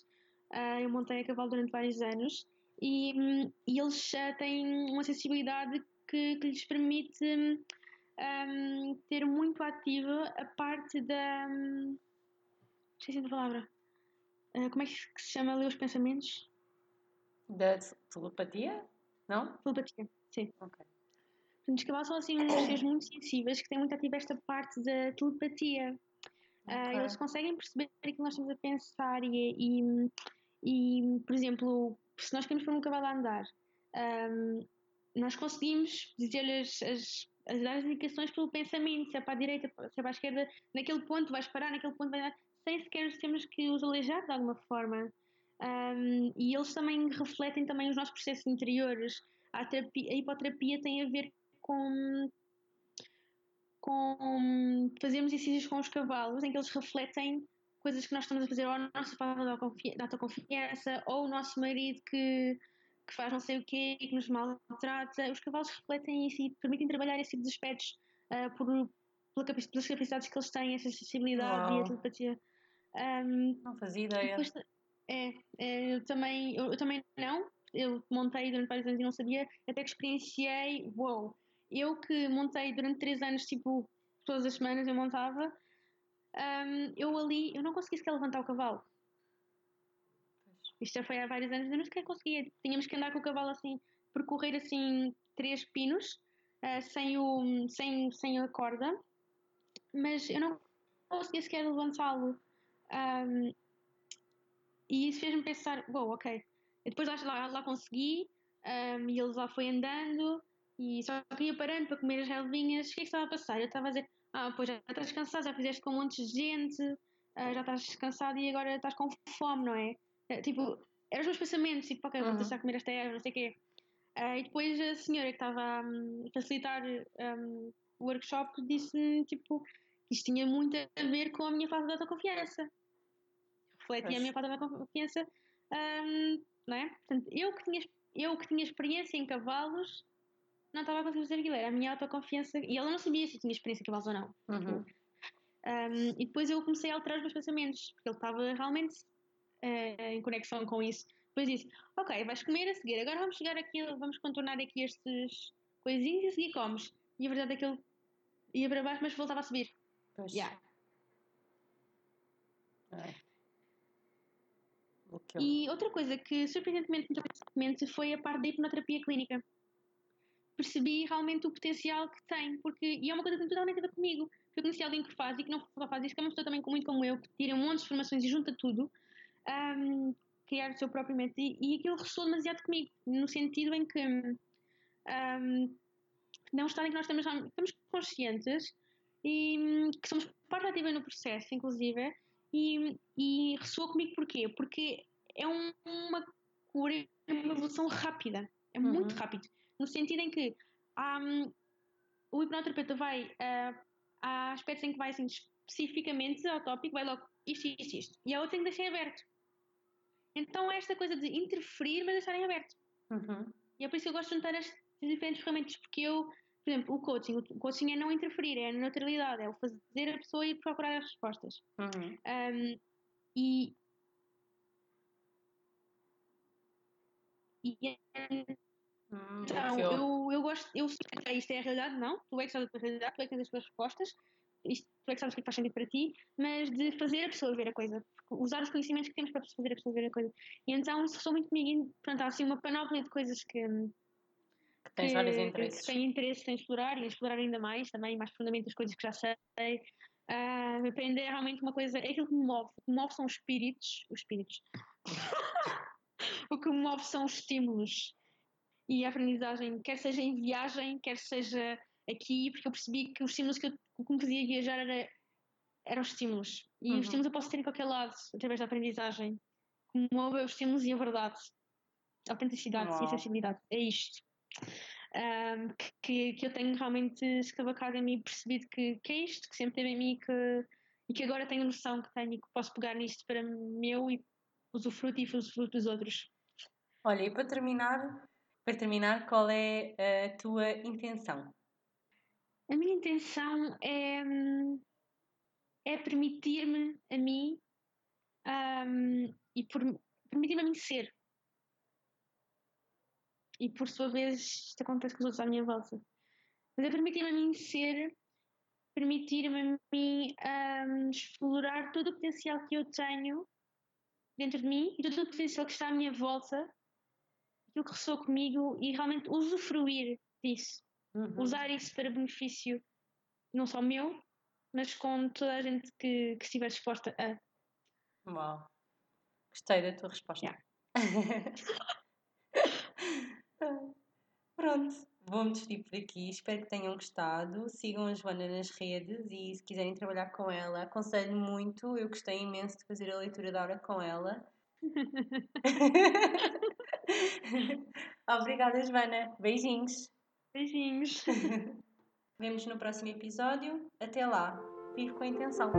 Uh, eu montei a cavalo durante vários anos e, hum, e eles uh, têm uma sensibilidade que, que lhes permite um, ter muito ativa a parte da. hum, Esqueci da palavra. Uh, como é que se chama ler os pensamentos? Da telepatia? Não? Telepatia, sim. Ok. Portanto, os cavalos são assim uns seres muito sensíveis que têm muito ativa esta parte da telepatia. Ah, Ok. eles conseguem perceber aquilo que nós estamos a pensar e, e, e, por exemplo, se nós queremos pôr um cavalo a andar, ahm, nós conseguimos dizer-lhe as, as, as, as indicações pelo pensamento, se é para a direita, se é para a esquerda, naquele ponto vais parar, naquele ponto vai dar, sem sequer termos que os aleijar de alguma forma. Um, e eles também refletem também os nossos processos interiores. A, terapia, a hipoterapia tem a ver com, com fazermos exercícios com os cavalos em que eles refletem coisas que nós estamos a fazer ou a nossa falta de autoconfiança ou o nosso marido que, que faz não sei o quê e que nos maltrata. Os cavalos refletem isso e permitem trabalhar esse tipo de aspectos uh, por, pelas capacidades que eles têm, essa sensibilidade Uau. e a telepatia. Um, não fazia ideia. Depois, é, é, eu, também, eu, eu, também não. Eu montei durante vários anos e não sabia, até que experienciei. Uou! Wow, eu que montei durante três anos, tipo, todas as semanas eu montava, um, eu ali, eu não conseguia sequer levantar o cavalo. Isto já foi há vários anos, eu não sequer conseguia. Tínhamos que andar com o cavalo assim, percorrer assim três pinos, uh, sem, o, sem, sem a corda, mas eu não conseguia sequer levantá-lo. Um, e isso fez-me pensar, bom, ok. E depois lá, lá consegui, um, e ele lá foi andando, e só que ia parando para comer as relvinhas. O que é que estava a passar? Eu estava a dizer, ah, pois já estás cansado, já fizeste com um monte de gente, uh, já estás cansado e agora estás com fome, não é? Uh, tipo, eram os meus pensamentos, tipo, ok, vou deixar uhum. comer esta erva, não sei o quê. Uh, e depois a senhora que estava a facilitar um, o workshop disse-me, tipo, que isto tinha muito a ver com a minha falta de autoconfiança refletia a minha falta de confiança, um, não é? Portanto, eu que, tinha, eu que tinha experiência em cavalos, não estava a conseguir fazer aquilo, era a minha autoconfiança, e ela não sabia se eu tinha experiência cavalos ou não. Uhum. Um, e depois eu comecei a alterar os meus pensamentos, porque ele estava realmente uh, em conexão com isso. Depois disse: Ok, vais comer a seguir, agora vamos chegar aqui, vamos contornar aqui estes coisinhos e a seguir comes. E a verdade é que ele ia para baixo, mas voltava a subir. Pois. Yeah. É. E outra coisa que surpreendentemente me foi a parte da hipnoterapia clínica. Percebi realmente o potencial que tem, porque e é uma coisa que tem totalmente a ver comigo. Porque eu conheci alguém que faz e que não faz isso, que é uma pessoa também muito como eu, que tira um monte de informações e junta tudo, um, criar o seu próprio método. E, e aquilo ressoou demasiado comigo, no sentido em que um, não está em que nós estamos, estamos conscientes e que somos parte ativa no processo, inclusive, e, e ressoa comigo porquê? Porque é um, uma cura, é uma evolução rápida, é uhum. muito rápido, no sentido em que um, o hipnoterapeuta vai, uh, há aspectos em que vai assim, especificamente ao tópico, vai logo isto, isto, isto, e a outra tem que deixar aberto. Então, esta coisa de interferir, mas deixar em aberto. Uhum. E é por isso que eu gosto de juntar estas diferentes ferramentas, porque eu por exemplo, o coaching, o coaching é não interferir, é a neutralidade, é o fazer a pessoa ir procurar as respostas. Uhum. Um, e, e hum, então, eu, eu gosto, eu sei que isto é a realidade, não, tu é que sabes a tua realidade, tu é que tens as tuas respostas, isto, tu é que sabes o que é faz sentido para ti, mas de fazer a pessoa ver a coisa, usar os conhecimentos que temos para fazer a pessoa ver a coisa. E então isso ressoa muito comigo, portanto, há assim uma panóplia de coisas que que tens vários interesses. Que tenho interesse em explorar e explorar ainda mais também, mais profundamente as coisas que já sei. Uh, aprender é realmente uma coisa, é aquilo que me move. O que me move são os espíritos, os espíritos. <laughs> o que me move são os estímulos e a aprendizagem, quer seja em viagem, quer seja aqui, porque eu percebi que os estímulos que, eu, que me fazia viajar era, eram estímulos. E uhum. os estímulos eu posso ter em qualquer lado, através da aprendizagem. Como move os estímulos e a verdade. A autenticidade Uau. e a sensibilidade. É isto um, que, que eu tenho realmente escavacado em mim e percebido que, que é isto, que sempre teve em mim que, e que agora tenho noção que tenho e que posso pegar nisto para meu e usufruto e usufruto dos outros. Olha, e para terminar, para terminar, qual é a tua intenção? A minha intenção é, é permitir-me a mim um, e permitir-me a mim ser e por sua vez isto acontece com os outros à minha volta. Mas é permitir-me a mim ser, permitir-me a mim um, explorar todo o potencial que eu tenho dentro de mim e todo o potencial que está à minha volta, aquilo que ressoa comigo e realmente usufruir disso. Uhum. Usar isso para benefício não só meu, mas com toda a gente que, que estiver disposta a. Uau! Gostei da tua resposta. Yeah. <laughs> Pronto, vou-me despedir por aqui. Espero que tenham gostado. Sigam a Joana nas redes e se quiserem trabalhar com ela, aconselho muito. Eu gostei imenso de fazer a leitura da hora com ela. <laughs> <laughs> Obrigada, Joana. Beijinhos. Beijinhos. <laughs> Vemos no próximo episódio. Até lá. Vive com a intenção.